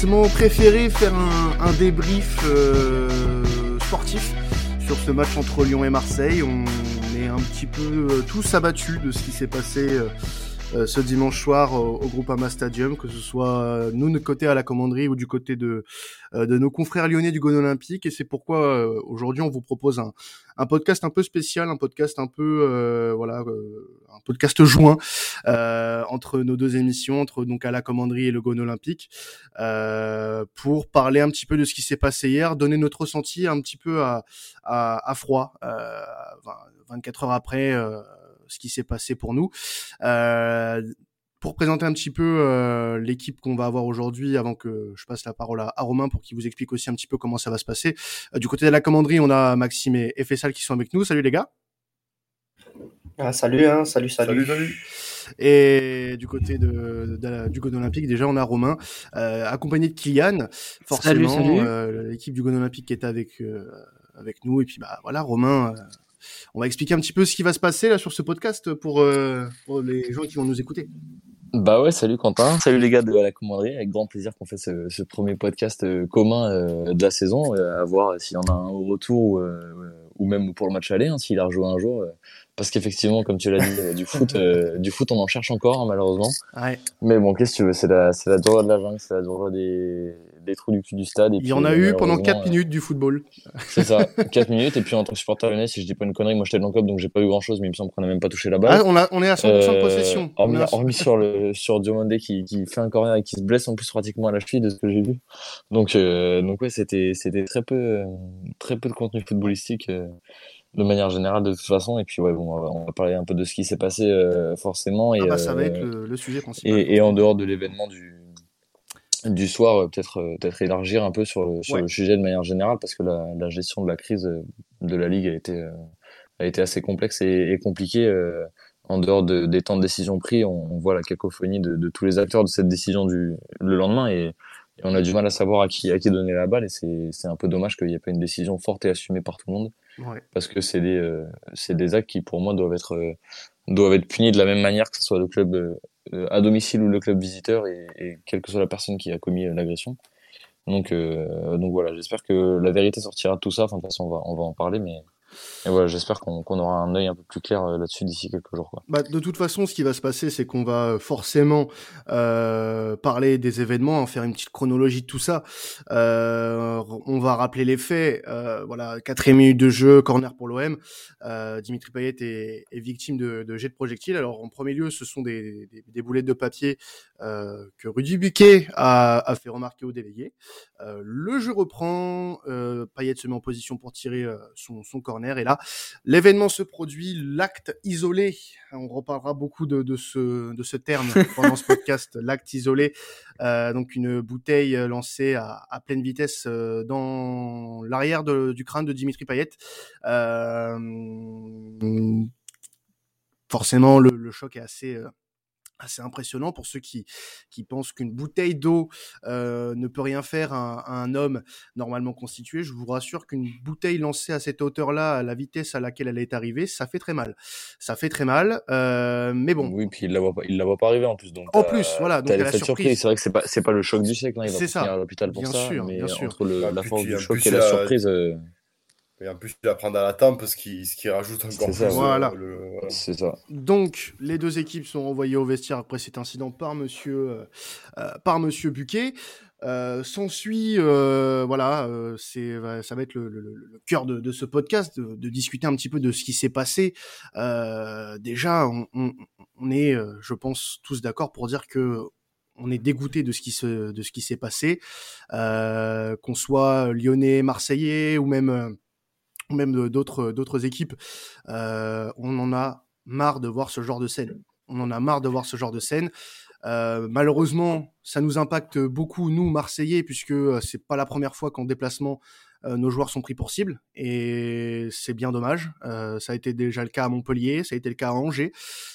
Préféré faire un, débrief sportif sur ce match entre Lyon et Marseille. On est un petit peu tous abattus de ce qui s'est passé euh, ce dimanche soir au, au Groupama Stadium, que ce soit euh, nous de côté à la commanderie ou du côté de, euh, nos confrères lyonnais du Gone Olympique. Et c'est pourquoi aujourd'hui on vous propose un podcast un peu spécial, un podcast un peu voilà, un podcast joint entre nos deux émissions, entre donc à la commanderie et le Gone Olympique, pour parler un petit peu de ce qui s'est passé hier, donner notre ressenti un petit peu à, à, à froid, 24 heures après ce qui s'est passé pour nous. Euh, pour présenter un petit peu euh, l'équipe qu'on va avoir aujourd'hui, avant que je passe la parole à, Romain pour qu'il vous explique aussi un petit peu comment ça va se passer. Euh, du côté de la commanderie, on a Maxime et Fessal qui sont avec nous. Salut les gars. Ah, salut, hein, salut, salut, salut, Et du côté de, du Gone Olympique, déjà on a Romain, accompagné de Kylian, forcément l'équipe du Gone Olympique qui est avec avec nous. Et puis bah voilà, Romain, on va expliquer un petit peu ce qui va se passer là sur ce podcast pour, euh, les gens qui vont nous écouter. Bah ouais, salut Quentin, salut les gars de la commanderie, avec grand plaisir qu'on fait ce, premier podcast euh, commun euh, de la saison, à voir s'il y en a un au retour ou, même pour le match aller, hein, s'il a rejoué un jour, parce qu'effectivement, comme tu l'as dit, du foot, du foot, on en cherche encore hein, malheureusement. Mais bon, qu'est-ce que tu veux, c'est la, c'est la de la jungle, c'est la droite des, des trous du cul du stade. Il y en a eu pendant 4 minutes du football. C'est ça, 4 minutes. Et puis entre supporters lyonnais, si je dis pas une connerie, moi j'étais dans le club donc j'ai pas eu grand chose, mais il me semble qu'on a même pas touché la balle. Ah, on, a, on est à 100% de euh, possession. Hormis, sur, le, sur Diomande qui, qui fait un corner et qui se blesse en plus pratiquement à la cheville de ce que j'ai vu. Donc, euh, donc ouais, c'était, très peu, très peu de contenu footballistique. Euh, de manière générale de toute façon et puis ouais bon on va parler un peu de ce qui s'est passé forcément et ah bah, ça va être le, sujet principal et, et en dehors de l'événement du du soir, euh, peut-être euh, peut-être élargir un peu sur le, sur le sujet de manière générale, parce que la, la, gestion de la crise euh, de la Ligue a été, a été assez complexe et, et compliquée. en dehors de, des temps de décision pris, on, on voit la cacophonie de, de, tous les acteurs de cette décision du, le lendemain et, on a du mal à savoir à qui, à qui donner la balle et c'est un peu dommage qu'il n'y ait pas une décision forte et assumée par tout le monde. Ouais. Parce que c'est des, c'est des actes qui, pour moi, doivent être, doivent être punis de la même manière que ce soit le club euh, à domicile ou le club visiteur et, et, quelle que soit la personne qui a commis euh, l'agression. Donc, euh, donc voilà, j'espère que la vérité sortira de tout ça. Enfin, de toute façon, on va, on va en parler, mais et voilà, j'espère qu'on aura un œil un peu plus clair euh, là-dessus d'ici quelques jours. Quoi. Bah, de toute façon, ce qui va se passer, c'est qu'on va forcément euh, parler des événements, faire une petite chronologie de tout ça. Euh, on va rappeler les faits. Euh, voilà, quatrième minute de jeu, corner pour l'OM. Euh, Dimitri Payet est, est victime de, de jets de projectiles. Alors, en premier lieu, ce sont des, des, des boulettes de papier euh, que Rudy Buquet a, a, fait remarquer au délégué. le jeu reprend. Payet se met en position pour tirer son, son corner et là, l'événement se produit, l'acte isolé. On reparlera beaucoup de, de, ce, de ce terme pendant ce podcast, l'acte isolé. Euh, donc une bouteille lancée à, à pleine vitesse euh, dans l'arrière du crâne de Dimitri Payet. Euh, forcément, le, le, choc est assez euh, assez impressionnant pour ceux qui, qui pensent qu'une bouteille d'eau euh, ne peut rien faire à, un homme normalement constitué. Je vous rassure qu'une bouteille lancée à cette hauteur-là, à la vitesse à laquelle elle est arrivée, ça fait très mal. Ça fait très mal, euh, mais bon. Oui, puis il la voit pas, il la voit pas arriver en plus. Donc en plus, voilà. Donc la surprise. C'est vrai que c'est pas, c'est pas le choc du siècle. Hein, il va à l'hôpital pour bien ça, sûr, mais bien sûr. entre le, la force du choc et la surprise. Euh, et en plus, il va prendre à la tempe, ce qui, ce qui rajoute encore plus. voilà. C'est ça. Donc, les deux équipes sont envoyées au vestiaire après cet incident par monsieur, euh, euh par monsieur Buquet. Euh, S'ensuit, euh, voilà, euh, c'est, ça va être le, le, le cœur de, de, ce podcast, de, de, discuter un petit peu de ce qui s'est passé. Euh, déjà, on, on, on, est, je pense, tous d'accord pour dire que on est dégoûté de ce qui se, de ce qui s'est passé, qu'on soit lyonnais, marseillais ou même même d'autres équipes, euh, on en a marre de voir ce genre de scène. On en a marre de voir ce genre de scène. Euh, malheureusement, ça nous impacte beaucoup nous Marseillais puisque euh, c'est pas la première fois qu'en déplacement nos joueurs sont pris pour cible et c'est bien dommage. Ça a été déjà le cas à Montpellier, ça a été le cas à Angers,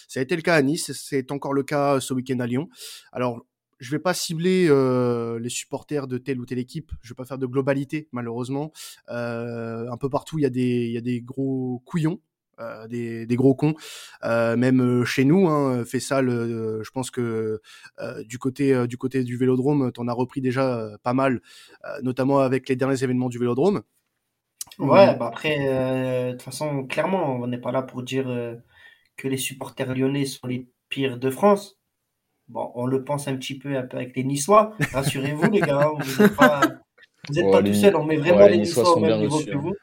ça a été le cas à Nice, c'est encore le cas ce week-end à Lyon. Alors je vais pas cibler euh, les supporters de telle ou telle équipe. Je vais pas faire de globalité, malheureusement. Euh, un peu partout, il y a des, il y a des gros couillons. des, des, gros cons, même chez nous. Hein, fait ça, le, je pense que du côté du côté du Vélodrome, t'en as repris déjà pas mal, notamment avec les derniers événements du Vélodrome. Ouais, bah après, de toute façon, clairement, on n'est pas là pour dire que les supporters lyonnais sont les pires de France. Bon, on le pense un petit peu, un peu avec les Niçois. Rassurez-vous, les gars, vous n'êtes pas, vous êtes pas tout seul. On met vraiment les, Niçois, au même niveau que hein. vous.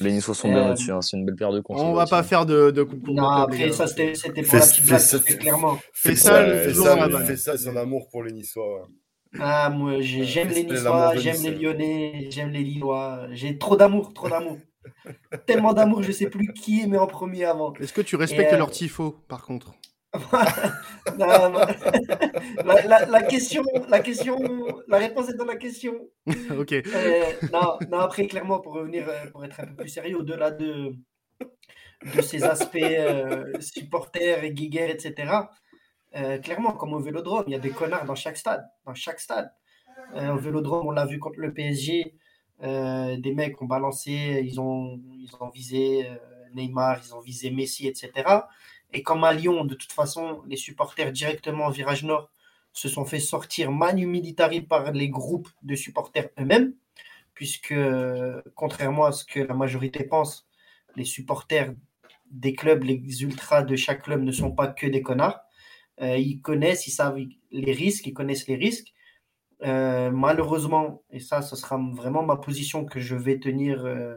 Les Niçois sont bien au-dessus, hein. c'est une belle paire de On va pas faire de, de coucou. Non, après, ça, c'était pour la petite blague, clairement. Fais ça, fais ça, fais ça, c'est un amour pour les Niçois. Ah, moi, j'aime les Niçois, j'aime les Lyonnais, j'aime les Lillois. J'ai trop d'amour, trop d'amour. Tellement d'amour, je sais plus qui est mais en premier avant. Est-ce que tu respectes leur tifo, par contre? la, question, la question, la réponse est dans la question. ok. Euh, non, non, après, clairement, pour revenir, euh, pour être un peu plus sérieux, au-delà de, de ces aspects euh, supporters et guiguerres, etc., clairement, comme au vélodrome, il y a des connards dans chaque stade. Dans chaque stade. au vélodrome, on l'a vu contre le PSG, des mecs ont balancé, ils ont, ils ont visé Neymar, ils ont visé Messi, etc. Et comme à Lyon, de toute façon, les supporters directement au virage nord se sont fait sortir manu militari par les groupes de supporters eux-mêmes, puisque contrairement à ce que la majorité pense, les supporters des clubs, les ultras de chaque club ne sont pas que des connards. Euh, ils connaissent, ils savent les risques, ils connaissent les risques. Euh, malheureusement, et ça, ce sera vraiment ma position que je vais tenir euh,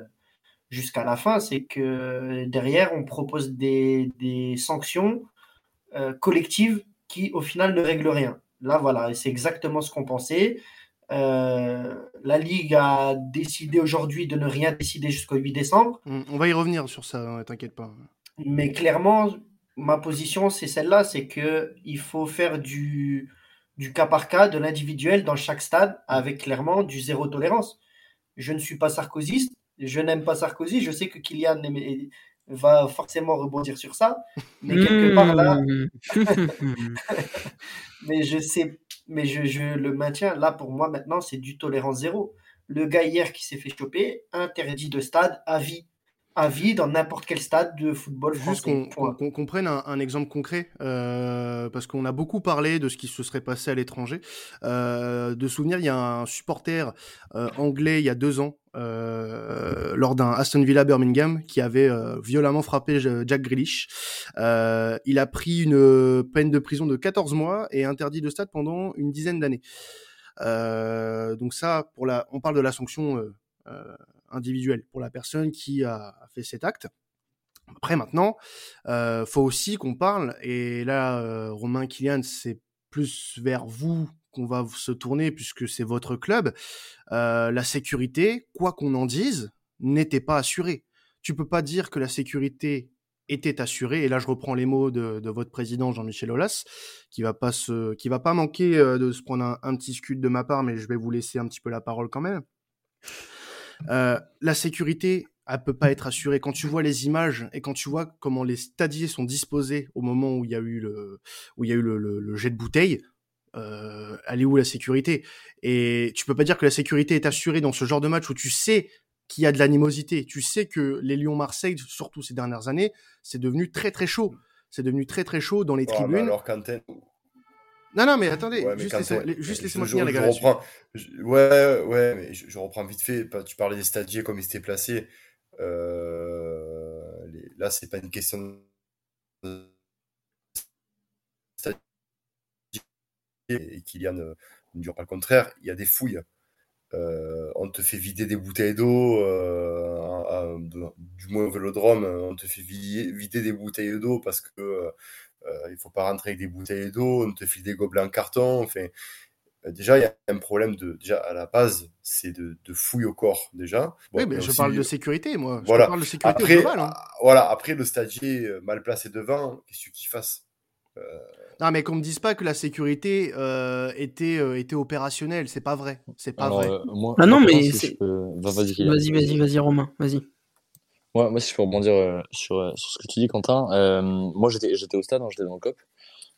jusqu'à la fin, c'est que derrière, on propose des, sanctions euh, collectives qui, au final, ne règlent rien. Là, voilà, c'est exactement ce qu'on pensait. Euh, la Ligue a décidé aujourd'hui de ne rien décider jusqu'au 8 décembre. On va y revenir sur ça, hein, t'inquiète pas. Mais clairement, ma position, c'est celle-là, c'est qu'il faut faire du, du cas par cas, de l'individuel dans chaque stade, avec clairement du zéro tolérance. Je ne suis pas sarkozyste, je n'aime pas Sarkozy. Je sais que Kylian va forcément rebondir sur ça. Mais quelque part là. Hmm. mais je sais, mais je, le maintiens. Là, pour moi, maintenant, c'est du tolérance zéro. Le gars hier qui s'est fait choper, interdit de stade à vie à vie dans n'importe quel stade de football. Juste qu'on comprenne un, exemple concret, euh, parce qu'on a beaucoup parlé de ce qui se serait passé à l'étranger. Euh, de souvenir, il y a un supporter euh, anglais il y a deux ans, lors d'un Aston Villa Birmingham, qui avait violemment frappé Jack Grealish. il a pris une peine de prison de 14 mois et interdit de stade pendant une dizaine d'années. donc ça, pour la, on parle de la sanction individuel pour la personne qui a fait cet acte. Après maintenant, euh, faut aussi qu'on parle, et là, euh, Romain Kylian, c'est plus vers vous qu'on va se tourner puisque c'est votre club. Euh, la sécurité, quoi qu'on en dise, n'était pas assurée. Tu peux pas dire que la sécurité était assurée. Et là, je reprends les mots de, votre président Jean-Michel Aulas, qui va pas se, qui va pas manquer euh, de se prendre un, un petit scud de ma part, mais je vais vous laisser un petit peu la parole quand même. Euh, la sécurité, elle peut pas être assurée. Quand tu vois les images et quand tu vois comment les stadiers sont disposés au moment où il y a eu le, où il y a eu le, jet de bouteille, euh, elle est où la sécurité? Et tu peux pas dire que la sécurité est assurée dans ce genre de match où tu sais qu'il y a de l'animosité. Tu sais que les Lyon-Marseille, surtout ces dernières années, c'est devenu très très chaud. C'est devenu très très chaud dans les tribunes. alors non, non, mais attendez, juste, laissez-moi finir, les gars. ouais, ouais, mais je, reprends vite fait. Tu parlais des stadiers, comme ils étaient placés. Euh... Là, c'est pas une question de et Kylian ne dure pas le contraire. Il y a des fouilles. Euh, on te fait vider des bouteilles d'eau, euh, du moins au vélodrome, on te fait vider des bouteilles d'eau parce que euh, il faut pas rentrer avec des bouteilles d'eau, on te file des gobelets en carton. Enfin, euh, déjà, il y a un problème de, déjà à la base, c'est de, de, fouille au corps déjà. oui, mais je parle de sécurité, moi. Voilà. Je parle de sécurité après, global, hein. ah, Voilà. Après, le stadier euh, mal placé devant, qu'est-ce qu'il fasse Non, mais qu'on me dise pas que la sécurité était, était opérationnelle, c'est pas vrai. C'est pas vrai. ah non, mais vas-y, vas-y, vas-y, Romain, vas-y. Ouais, moi, si je peux rebondir euh, sur, euh, sur ce que tu dis, Quentin, euh, moi j'étais, au stade, hein, j'étais dans le COP.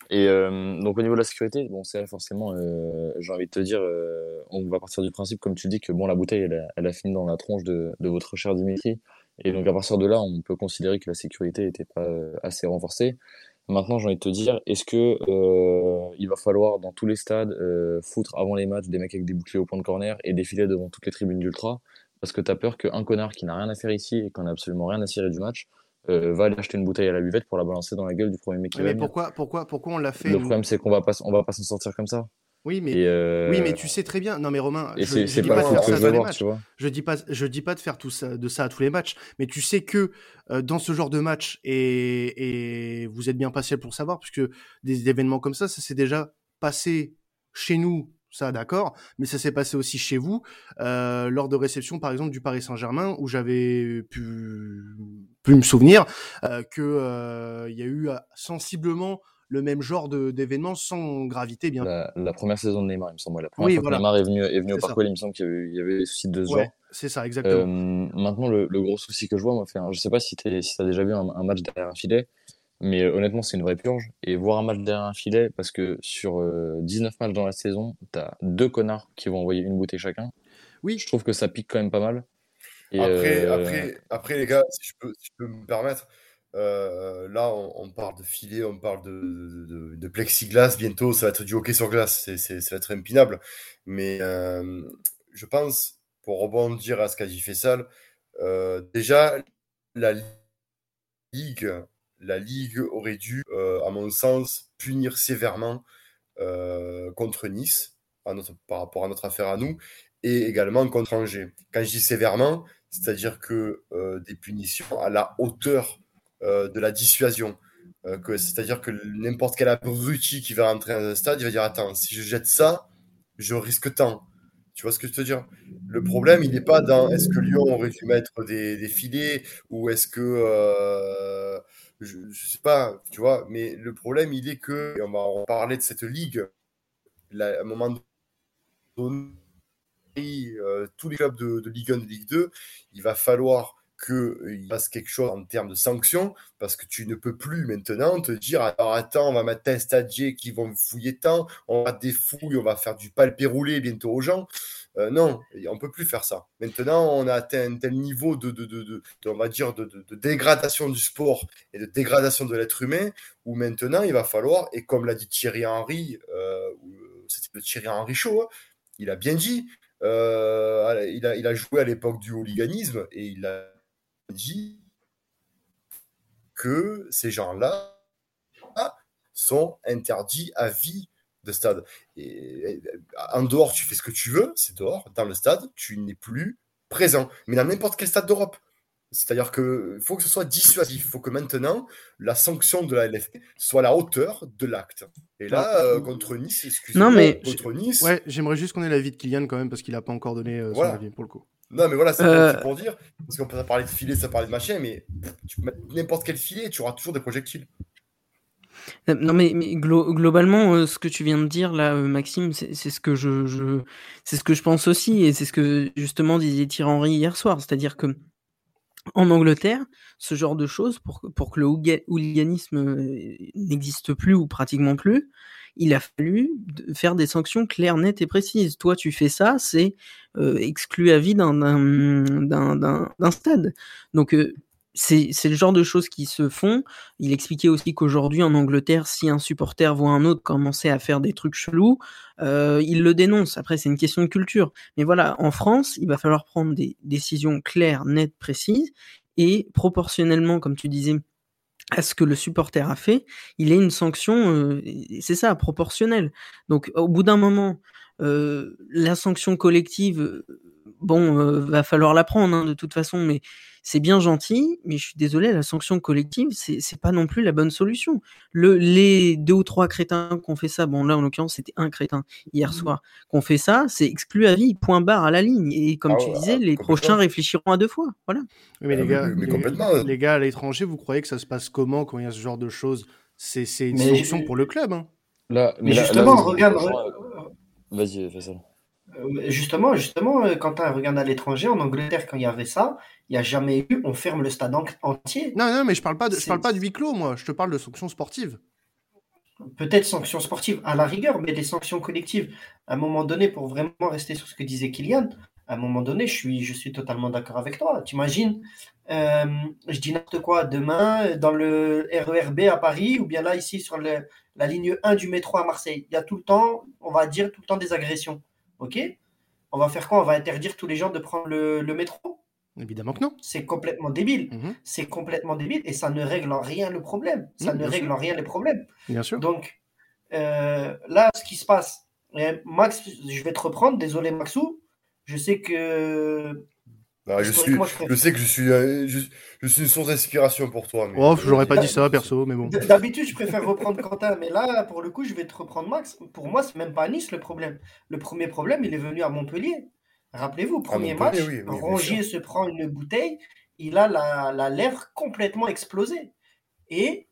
Et donc au niveau de la sécurité, bon, c'est forcément, j'ai envie de te dire, on va partir du principe, comme tu dis, que bon, la bouteille, elle a, elle a, fini dans la tronche de, de votre cher Dimitri, Et donc à partir de là, on peut considérer que la sécurité n'était pas assez renforcée. Maintenant, j'ai envie de te dire, est-ce que il va falloir dans tous les stades foutre avant les matchs des mecs avec des boucliers au point de corner et défiler devant toutes les tribunes d'ultra? Parce que tu as peur qu'un connard qui n'a rien à faire ici et qui n'a absolument rien à cirer du match euh, va aller acheter une bouteille à la buvette pour la balancer dans la gueule du premier mec qui mais pourquoi, pourquoi, pourquoi on l'a fait Le problème, c'est qu'on va pas, on va pas s'en sortir comme ça. Oui, mais, euh, oui, mais tu sais très bien. Non, mais Romain, je, ne dis pas, de faire ça à tous les Je dis pas, je dis pas de faire tout ça, de ça à tous les matchs. Mais tu sais que euh, dans ce genre de match, et, et vous êtes bien passé pour savoir, puisque des événements comme ça, ça s'est déjà passé chez nous ça d'accord, mais ça s'est passé aussi chez vous euh, lors de réception par exemple du Paris Saint-Germain où j'avais pu, pu me souvenir euh, que euh, il y a eu sensiblement le même genre d'événement sans gravité, bien la, la, première saison de Neymar, il me semble. La première fois que Neymar est venu, est venu au Parc il me semble qu'il y, avait des soucis de ce genre. C'est ça, exactement. Euh, maintenant, le, le, gros souci que je vois, moi, fait, je sais pas si tu si as déjà vu un, match derrière un filet, mais euh, honnêtement, c'est une vraie purge. Et voir un match derrière un filet, parce que sur 19 euh, matchs dans la saison, tu as deux connards qui vont envoyer une bouteille chacun. Oui. Je trouve que ça pique quand même pas mal. après, après, après, les gars, si je peux, si je peux me permettre, euh, là, on, parle de filet, on parle de, de, plexiglas. Bientôt, ça va être du hockey sur glace. C'est, ça va être impinable. Mais euh, je pense, pour rebondir à ce qu'a dit Fessal, euh, déjà, la Ligue, la Ligue aurait dû, à mon sens, punir sévèrement contre Nice par rapport à notre affaire à nous et également contre Angers. Quand je dis sévèrement, c'est-à-dire que des punitions à la hauteur euh, de la dissuasion. Euh, c'est-à-dire que n'importe quel abruti qui va rentrer dans un stade, il va dire Attends, si je jette ça, je risque tant. Tu vois ce que je veux dire? Le problème, il n'est pas dans est-ce que Lyon aurait dû mettre des, filets ou est-ce que. Euh, je ne sais pas, tu vois, mais le problème, il est que, on va en parler de cette ligue, à un moment donné, tous les clubs de, Ligue 1, de Ligue 2, il va falloir qu'il passe quelque chose en termes de sanctions, parce que tu ne peux plus maintenant te dire alors attends, on va mettre un stagiaire qui vont fouiller tant, on va des fouilles, on va faire du palpé roulé bientôt aux gens. Euh, non, on peut plus faire ça. Maintenant, on a atteint un tel niveau de, on va dire, de, dégradation du sport et de dégradation de l'être humain, où maintenant, il va falloir, et comme l'a dit Thierry Henry, euh, c'était le Thierry Henry Show, hein, il a bien dit, euh, il, a, il a joué à l'époque du hooliganisme et il a dit que ces gens-là sont interdits à vie de stade. Et, en dehors, tu fais ce que tu veux, c'est dehors. Dans le stade, tu n'es plus présent. Mais dans n'importe quel stade d'Europe. C'est-à-dire qu'il faut que ce soit dissuasif. Il faut que maintenant, la sanction de la LFP soit à la hauteur de l'acte. Et là, euh, contre Nice, excusez-moi, mais... contre Nice... Ouais, j'aimerais juste qu'on ait l'avis de Kylian quand même, parce qu'il n'a pas encore donné euh, son avis pour le coup. Non, mais voilà, c'est euh... pour dire. Parce qu'on peut parler de filet, ça parler de machin, mais tu peux mettre n'importe quel filet, tu auras toujours des projectiles. Euh, non, mais, globalement, euh, ce que tu viens de dire là, euh, Maxime, c'est ce que je, c'est ce que je pense aussi, et c'est ce que justement disait Thierry Henry hier soir, c'est-à-dire que en Angleterre, ce genre de choses, pour, pour que le hooliganisme n'existe plus ou pratiquement plus, il a fallu faire des sanctions claires, nettes et précises. Toi, tu fais ça, c'est exclu à vie d'un stade. Donc, c'est le genre de choses qui se font. Il expliquait aussi qu'aujourd'hui en Angleterre, si un supporter voit un autre commencer à faire des trucs chelous, euh, il le dénonce. Après, c'est une question de culture. Mais voilà, en France, il va falloir prendre des décisions claires, nettes, précises, et proportionnellement, comme tu disais, à ce que le supporter a fait, il est une sanction, euh, c'est ça, proportionnelle. Donc au bout d'un moment, euh, la sanction collective, euh, bon, va falloir la prendre hein, de toute façon, mais c'est bien gentil, mais je suis désolé, la sanction collective, c'est, c'est pas non plus la bonne solution. Le, les deux ou trois crétins qui ont fait ça, bon là en l'occurrence c'était un crétin hier mmh. soir, qu'on fait ça, c'est exclu à vie, point barre à la ligne. Et comme ah tu disais, les prochains réfléchiront à deux fois. Voilà. mais les gars, les, gars à l'étranger, vous croyez que ça se passe comment quand il y a ce genre de choses? C'est, c'est une sanction pour le club. Hein. Là, mais, justement, regarde. Vas-y, fais ça. Euh, justement, justement, euh, Quentin, regarde à l'étranger, en Angleterre, quand il y avait ça, il n'y a jamais eu, on ferme le stade entier. Non, non, mais je parle pas de, je parle pas de huis clos, moi. Je te parle de sanctions sportives. Peut-être sanctions sportives à la rigueur, mais des sanctions collectives. À un moment donné, pour vraiment rester sur ce que disait Kylian, à un moment donné, je suis, je suis totalement d'accord avec toi. Tu imagines euh, je dis n'importe quoi, demain, dans le RERB à Paris, ou bien là, ici, sur le, la ligne 1 du métro à Marseille. Il y a tout le temps, on va dire, tout le temps des agressions. OK On va faire quoi? On va interdire tous les gens de prendre le, le métro? Évidemment que non. C'est complètement débile. Mhm. C'est complètement débile et ça ne règle en rien le problème. Ça ne règle sûr. en rien les problèmes. Bien sûr. Donc, euh, là, ce qui se passe, euh, Max, je vais te reprendre, désolé Maxou, je sais que... Non, je, suis, historiquement, je je sais que je suis, euh, je, je suis une source d'inspiration pour toi. Mais... Oh, j'aurais pas dit ça perso, mais bon. D'habitude, je préfère reprendre Quentin, mais là, pour le coup, je vais te reprendre Max. Pour moi, c'est même pas à Nice le problème. Le premier problème, il est venu à Montpellier. Rappelez-vous, premier Montpellier, match, oui, Rongier se prend une bouteille, il a la, la lèvre complètement explosée. Et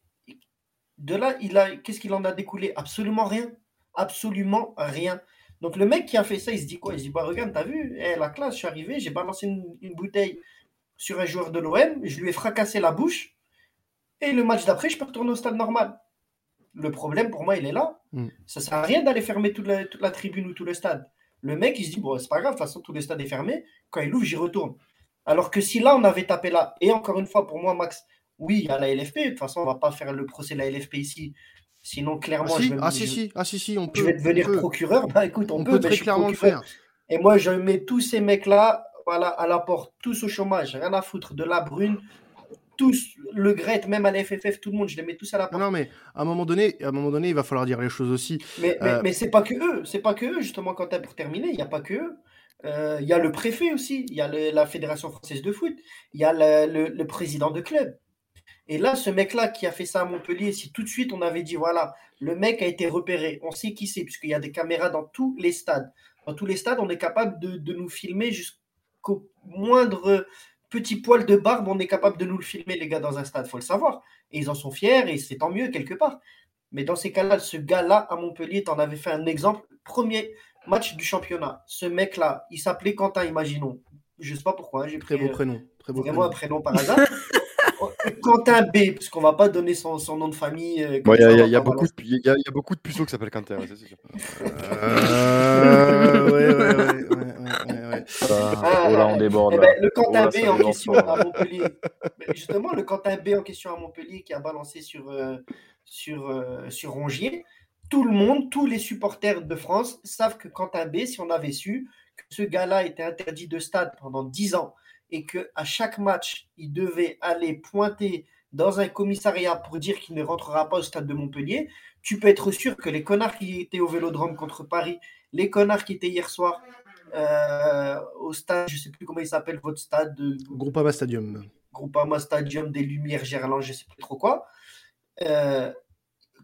de là, il a, qu'est-ce qu'il en a découlé? Absolument rien. Absolument rien. Donc le mec qui a fait ça, il se dit quoi? Il se dit, bah regarde, t'as vu, Eh, la classe, je suis arrivé, j'ai balancé une, une bouteille sur un joueur de l'OM, je lui ai fracassé la bouche, et le match d'après, je peux retourner au stade normal. Le problème pour moi, il est là. Mm. Ça sert à rien d'aller fermer toute la, toute la tribune ou tout le stade. Le mec, il se dit, bon, c'est pas grave, de toute façon, tout le stade est fermé. Quand il ouvre, j'y retourne. Alors que si là, on avait tapé là, et encore une fois, pour moi, Max, oui, il y a la LFP. De toute façon, on va pas faire le procès de la LFP ici. Sinon, Ah clairement, si, je vais, me- ah si, je- si, ah si, si, on peut. je vais devenir on peut, procureur. Bah écoute, on, on peut, peut très clairement le faire. Et moi, je mets tous ces mecs-là voilà, à la porte, tous au chômage, rien à foutre, de la brune, tous, le Gret, même à la FFF, tout le monde, je les mets tous à la porte. non, mais à un moment donné, à un moment donné, il va falloir dire les choses aussi. Mais, Euh, mais c'est pas que eux, c'est pas que eux, justement, quand pour terminer, il n'y a pas que eux. Euh, Il y a le préfet aussi, il y a le- la Fédération française de foot, il y a le, le- le président de club. Et là, ce mec-là qui a fait ça à Montpellier, si tout de suite on avait dit, voilà, le mec a été repéré, on sait qui c'est, puisqu'il y a des caméras dans tous les stades. Dans tous les stades, on est capable de, de nous filmer jusqu'au moindre petit poil de barbe, on est capable de nous le filmer, les gars, dans un stade, faut le savoir. Et ils en sont fiers, et c'est tant mieux quelque part. Mais dans ces cas-là, ce gars-là à Montpellier, t'en avais fait un exemple. Premier match du championnat. Ce mec-là, il s'appelait Quentin, imaginons. Je sais pas pourquoi, hein, j'ai Très pris beau euh, prénom. Très beau vraiment un prénom. prénom par hasard. Quentin B, parce qu'on va pas donner son, son nom de famille. euh, il y, a- il y a- y beaucoup de- il y a- il y a beaucoup de puceaux qui s'appellent Quentin, ouais, ça, c'est sûr. Euh, ouais, ouais, ouais, ouais, ouais, ouais, ouais. Ah, oh là, on déborde. Eh là. ben, le Oh Quentin là, B en question fort, à. Montpellier. Justement, le Quentin B en question à Montpellier qui a balancé sur, euh, sur, euh, sur Rongier. Tout le monde, tous les supporters de France savent que Quentin B, si on avait su que ce gars-là était interdit de stade pendant 10 ans et qu'à chaque match, il devait aller pointer dans un commissariat pour dire qu'il ne rentrera pas au stade de Montpellier, tu peux être sûr que les connards qui étaient au Vélodrome contre Paris, les connards qui étaient hier soir euh, au stade, je sais plus comment il s'appelle votre stade, de Groupama Stadium. Groupama Stadium des Lumières Gerland, je sais plus trop quoi. Euh,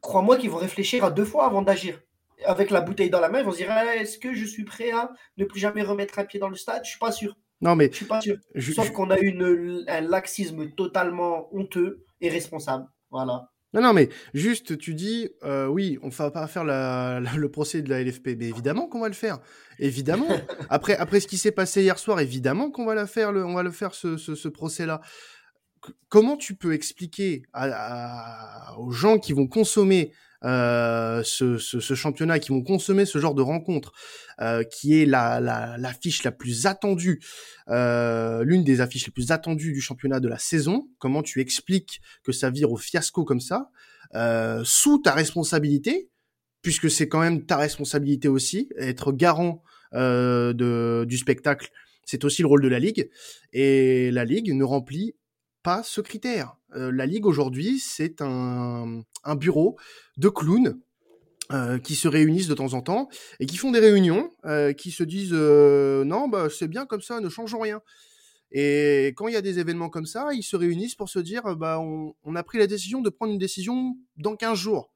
Crois-moi qu'ils vont réfléchir à deux fois avant d'agir. Avec la bouteille dans la main, ils vont se dire Ah, est-ce que je suis prêt à ne plus jamais remettre un pied dans le stade? Je suis pas sûr. Non, mais Je suis pas sûr. ju- Sauf qu'on a une, un laxisme totalement honteux et responsable. Voilà. Non, non, mais juste, tu dis, euh, oui, on va pas faire la- la- le procès de la LFP. Mais évidemment qu'on va le faire. Évidemment. après, après ce qui s'est passé hier soir, évidemment qu'on va la faire, le, on va le faire ce, ce, ce procès-là. Comment tu peux expliquer à- à- aux gens qui vont consommer euh, ce, ce, ce championnat, qui vont consommer ce genre de rencontre, euh, qui est la, la, l'affiche la plus attendue, euh, l'une des affiches les plus attendues du championnat de la saison, comment tu expliques que ça vire au fiasco comme ça, euh, sous ta responsabilité, puisque c'est quand même ta responsabilité aussi, être garant euh, de, du spectacle, c'est aussi le rôle de la Ligue, et la Ligue ne remplit pas ce critère. Euh, la Ligue aujourd'hui, c'est un, bureau de clowns euh, qui se réunissent de temps en temps et qui font des réunions, euh, qui se disent non, bah, c'est bien comme ça, ne changeons rien. Et quand il y a des événements comme ça, ils se réunissent pour se dire, bah, on, a pris la décision de prendre une décision dans 15 jours.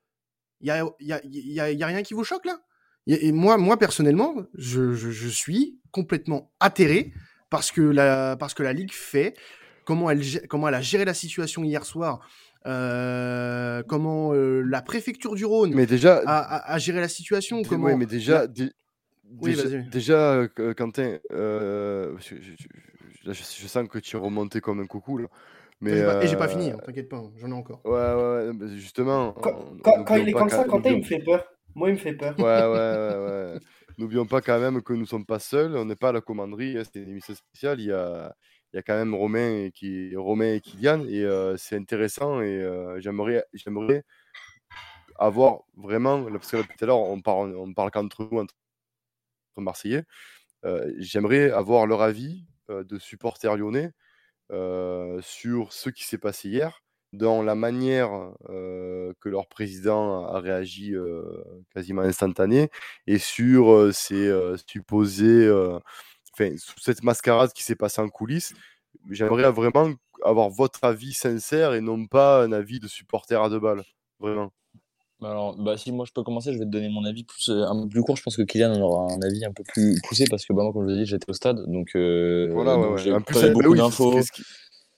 Il y a, y, a, rien qui vous choque là? Et, moi, moi personnellement, je, suis complètement atterré parce que parce que la Ligue fait comment elle, comment elle a géré la situation hier soir, euh, comment euh, la préfecture du Rhône Mais déjà, a, a, a géré la situation, dé- comment ouais, mais déjà, dé- Oui, déjà, euh, Quentin, euh, je, je- je- là, je- je sens que tu es remonté comme un coucou là. Mais, Et j'ai pas- et j'ai pas euh, fini, hein, t'inquiète pas, hein, j'en ai encore. Ouais, ouais, justement. Quand, on- quand- quand il est comme ça, Quentin, il me fait peur. Moi, il me fait peur. Ouais, ouais, ouais, ouais. N'oublions pas quand même que nous ne sommes pas seuls, on n'est pas à la commanderie, hein, c'est une émission spéciale, il y a, il y a quand même Romain et, qui, Romain et Kylian, et c'est intéressant, et j'aimerais, avoir vraiment, parce que tout à l'heure, on parle, on parle qu'entre nous, entre Marseillais, j'aimerais avoir leur avis de supporters lyonnais sur ce qui s'est passé hier, dans la manière que leur président a réagi quasiment instantané, et sur ces supposés, enfin, cette mascarade qui s'est passée en coulisses. J'aimerais vraiment avoir votre avis sincère et non pas un avis de supporter à deux balles, vraiment. Bah alors, bah si moi je peux commencer, je vais te donner mon avis plus, un peu plus court. Je pense que Kylian en aura un avis un peu plus poussé parce que bah, moi, comme je l'ai dit, j'étais au stade, donc, voilà, j'ai pas eu beaucoup d'infos.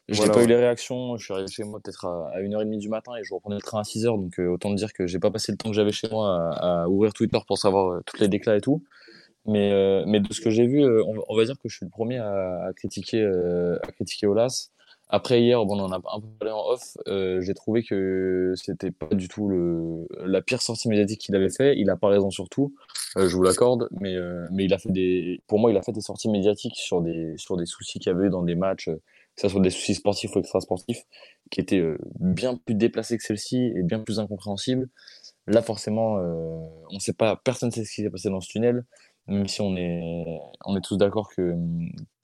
J'ai pas eu les réactions. Je suis arrivé chez moi peut-être à, 1h30 du matin et je reprenais le train à 6h. Donc euh, autant dire que j'ai pas passé le temps que j'avais chez moi à, ouvrir Twitter pour savoir euh, toutes les déclats et tout. Mais, euh, mais de ce que j'ai vu, on, va dire que je suis le premier à, critiquer, à critiquer Olas. Après hier, bon, on en a un peu parlé en off. j'ai trouvé que c'était pas du tout le, la pire sortie médiatique qu'il avait fait. Il a pas raison sur tout, je vous l'accorde, mais, mais il a fait des, pour moi, il a fait des sorties médiatiques sur des, sur des soucis qu'il y avait dans des matchs que ce soit des soucis sportifs ou extrasportifs, qui étaient euh, bien plus déplacés que celle-ci et bien plus incompréhensibles. Là, forcément, euh, on sait pas, personne ne sait ce qui s'est passé dans ce tunnel, même si on est, on est tous d'accord que,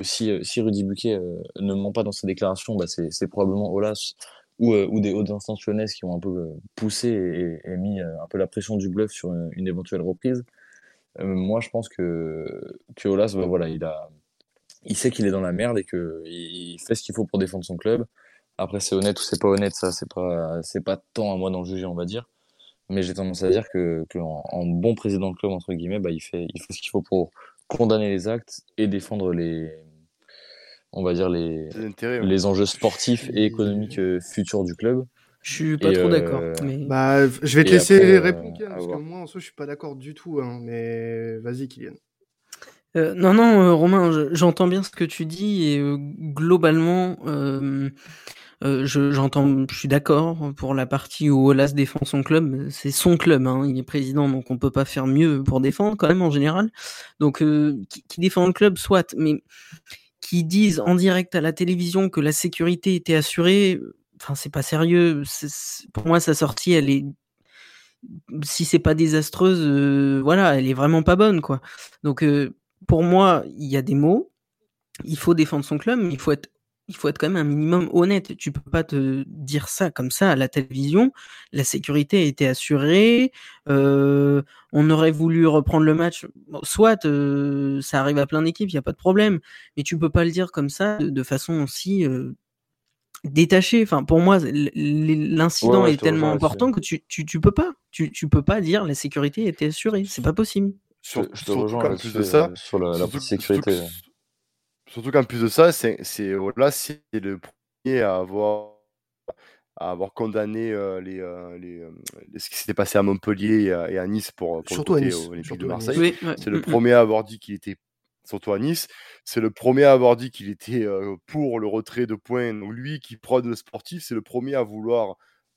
si, si Rudy Buquet euh, ne ment pas dans ses déclarations, bah c'est probablement Olas ou, ou des hautes instances lyonnaises qui ont un peu poussé et, mis un peu la pression du bluff sur une, éventuelle reprise. moi, je pense que, que Olas, bah, voilà, il a, il sait qu'il est dans la merde et qu'il fait ce qu'il faut pour défendre son club. Après, c'est honnête ou c'est pas honnête, ça, c'est pas, pas tant à moi d'en juger, on va dire. Mais j'ai tendance à dire que, en, bon président de club, entre guillemets, bah, il fait, il fait ce qu'il faut pour condamner les actes et défendre les, on va dire les, les enjeux sportifs et économiques euh, futurs du club. Je suis pas trop d'accord. Euh, mais... Bah, je vais te laisser euh, répondre, parce que moi, en soi, je suis pas d'accord du tout. Hein, mais vas-y, Kylian. Euh, non, non, euh, Romain, j'entends bien ce que tu dis et euh, je, j'entends, je suis d'accord pour la partie où Olas défend son club. C'est son club, hein, il est président, donc on peut pas faire mieux pour défendre quand même en général. Donc, qui, qui, défend le club, soit, mais qui disent en direct à la télévision que la sécurité était assurée, enfin c'est pas sérieux. pour moi, sa sortie, elle est si c'est pas désastreuse, voilà, elle est vraiment pas bonne, quoi. Donc, pour moi, il y a des mots. Il faut défendre son club, mais il faut être il faut être quand même un minimum honnête. Tu peux pas te dire ça comme ça à la télévision. La sécurité a été assurée. Euh, on aurait voulu reprendre le match. soit euh, ça arrive à plein d'équipes, il y a pas de problème. Mais tu peux pas le dire comme ça de, façon aussi euh, détachée. Enfin, pour moi, l'incident est tellement important que tu, tu, tu peux pas. Tu, tu peux pas dire la sécurité était assurée. C'est pas possible. Sur, je te rejoins plus de ça, sur la, sécurité. Surtout, qu'en plus de ça, c'est voilà, c'est le premier à avoir à avoir condamné euh, les, euh, les, euh, ce qui s'était passé à Montpellier et à, et à Nice pour, pour surtout le côté olympique de Marseille. C'est le mm, mm. premier à avoir dit qu'il était surtout à Nice. C'est le premier à avoir dit qu'il était pour le retrait de points. Donc lui qui prône le sportif, c'est le premier à vouloir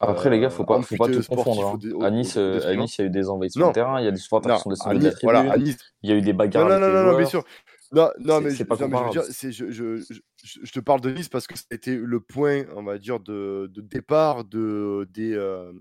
après, les gars, faut pas, faut pas tout confondre. Hein. À Nice, euh, à Nice, il y a eu des envahissements de terrain, il y a des supporters qui sont descendus de la tribune, voilà, Nice... il y a eu des bagarres. Non, non, non, non, bien sûr. Non, non mais, je, pas non, mais je, veux dire, je, je, je, te parle de Nice parce que c'était le point, on va dire, de, de départ de, des, euh,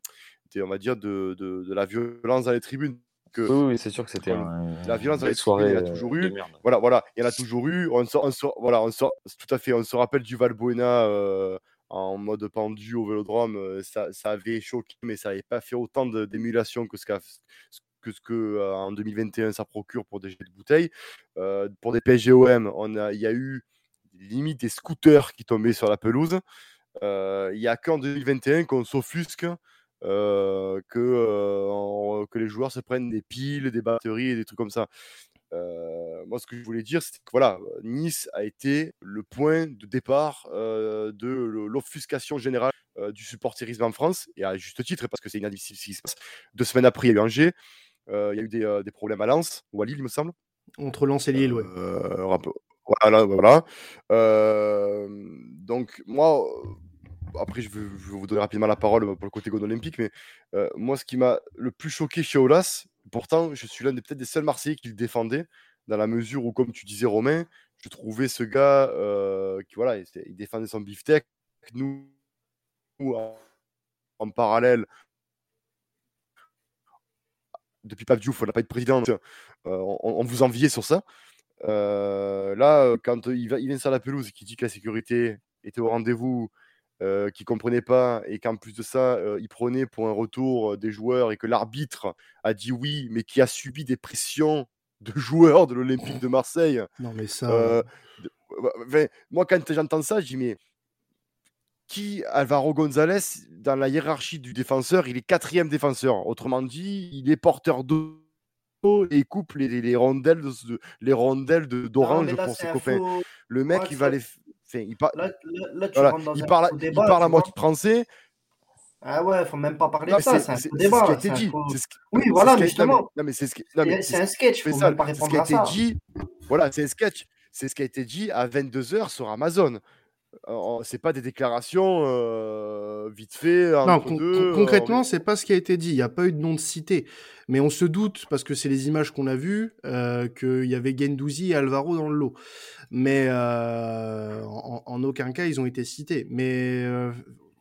des, on va dire, de, de, de, la violence dans les tribunes. Que, oui, oui c'est sûr que c'était un, la violence dans les tribunes, il y en a toujours eu. Voilà, voilà, il y en a toujours eu. On, sort, on sort, voilà, on sort, tout à fait. On se rappelle du Valbuena. Euh, en mode pendu au vélodrome, ça, ça avait choqué, mais ça n'avait pas fait autant d'émulation que ce que ce que en 2021 ça procure pour des jets de bouteilles. pour des PGOM, on a, il y a eu limite des scooters qui tombaient sur la pelouse. Il n'y a qu'en 2021 qu'on s'offusque que, les joueurs se prennent des piles, des batteries et des trucs comme ça. Euh, moi, ce que je voulais dire, c'est que voilà, Nice a été le point de départ euh, de l'offuscation générale euh, du supporterisme en France, et à juste titre, parce que c'est inadmissible ce qui se passe. Deux semaines après, il y a eu Angers, il y a eu des, des, problèmes à Lens, ou à Lille, il me semble. Entre Lens et Lille, ouais. voilà, voilà. donc, moi, après, je vais, vous donner rapidement la parole pour le côté God olympique, mais moi, ce qui m'a le plus choqué chez Olas, Pourtant, je suis l'un des peut-être des seuls Marseillais qui le défendait, dans la mesure où, comme tu disais, Romain, je trouvais ce gars qui voilà, il, défendait son beefsteak. Nous, en, parallèle, depuis Pape Diouf, on n'a pas de président, on, on, vous enviait sur ça. là, quand il, va, il vient sur la pelouse et qu'il dit que la sécurité était au rendez-vous, euh, qui comprenait pas et qu'en plus de ça, il prenait pour un retour des joueurs et que l'arbitre a dit oui, mais qui a subi des pressions de joueurs de l'Olympique de Marseille. Non, mais ça. moi, quand j'entends ça, je dis mais qui Alvaro González dans la hiérarchie du défenseur, il est quatrième défenseur. Autrement dit, il est porteur d'eau et coupe les, les, rondelles de, les rondelles d'orange pour ses copains. Le mec, il va les. il, là, il parle, il parle à moitié français. Ah ouais, faut même pas parler de ça, c'est un faux débat. Ce qui a été dit. Oui, voilà, justement. c'est un sketch, faut même pas répondre à ça. Dit, voilà, c'est un sketch. C'est ce qui a été dit à 22h sur Amazon c'est pas des déclarations euh, vite fait. Non, concrètement, c'est pas ce qui a été dit. Il n'y a pas eu de nom de cité. Mais on se doute, parce que c'est les images qu'on a vues, euh, qu'il y avait Gendouzi et Alvaro dans le lot. Mais euh, en, aucun cas, ils ont été cités. Mais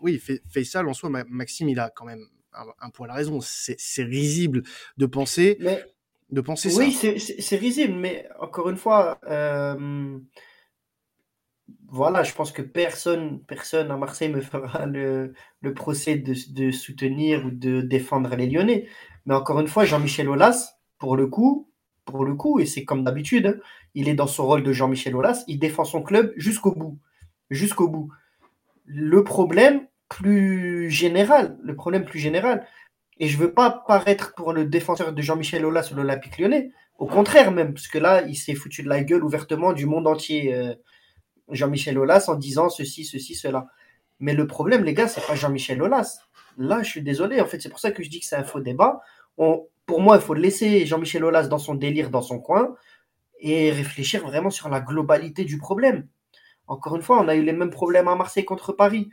oui, Faisal, en soi, Maxime, il a quand même un, point à raison. C'est risible de penser, de penser oui, ça. Oui, c'est risible, mais encore une fois voilà, je pense que personne, personne à Marseille me fera le, procès de, soutenir ou de défendre les Lyonnais. Mais encore une fois, Jean-Michel Aulas, pour le coup, pour le coup, et c'est comme d'habitude, hein, il est dans son rôle de Jean-Michel Aulas, il défend son club jusqu'au bout, jusqu'au bout. Le problème plus général, le problème plus général, et je veux pas paraître pour le défenseur de Jean-Michel Aulas sur l'Olympique Lyonnais, au contraire même, parce que là, il s'est foutu de la gueule ouvertement du monde entier. Euh, Jean-Michel Aulas en disant ceci, ceci, cela. Mais le problème, les gars, c'est pas Jean-Michel Aulas. Là, je suis désolé. En fait, c'est pour ça que je dis que c'est un faux débat. pour moi, il faut laisser Jean-Michel Aulas dans son délire, dans son coin, et réfléchir vraiment sur la globalité du problème. Encore une fois, on a eu les mêmes problèmes à Marseille contre Paris.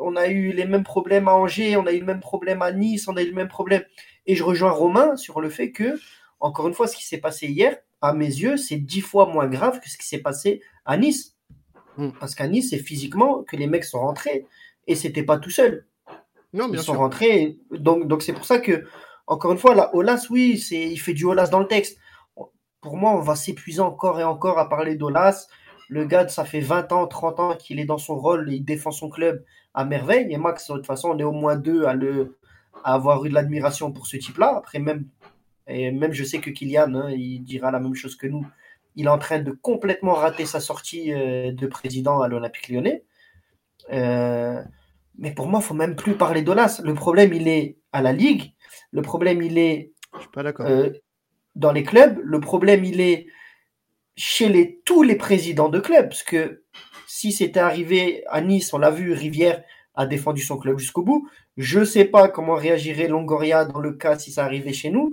On a eu les mêmes problèmes à Angers, on a eu le même problème à Nice, on a eu le même problème. Et je rejoins Romain sur le fait que, encore une fois, ce qui s'est passé hier, à mes yeux, c'est dix fois moins grave que ce qui s'est passé à Nice. Mm. Parce qu'à Nice, c'est physiquement que les mecs sont rentrés et c'était pas tout seul. Non, bien Ils sont rentrés. Donc, donc c'est pour ça que, encore une fois, là, Olas, oui, c'est, il fait du Olas dans le texte. Pour moi, on va s'épuiser encore et encore à parler d'Olas. Le gars, ça fait 20 ans, 30 ans qu'il est dans son rôle, il défend son club à merveille. Et Max, de toute façon, on est au moins deux à, le, à avoir eu de l'admiration pour ce type-là. Après, même, et même je sais que Kylian, hein, il dira la même chose que nous il est en train de complètement rater sa sortie euh, de président à l'Olympique lyonnais. Euh, mais pour moi, il faut même plus parler d'Olas. Le problème, il est à la Ligue. Le problème, il est pas euh, dans les clubs. Le problème, il est chez les, tous les présidents de clubs. Parce que si c'était arrivé à Nice, on l'a vu, Rivière a défendu son club jusqu'au bout. Je ne sais pas comment réagirait Longoria dans le cas si ça arrivait chez nous.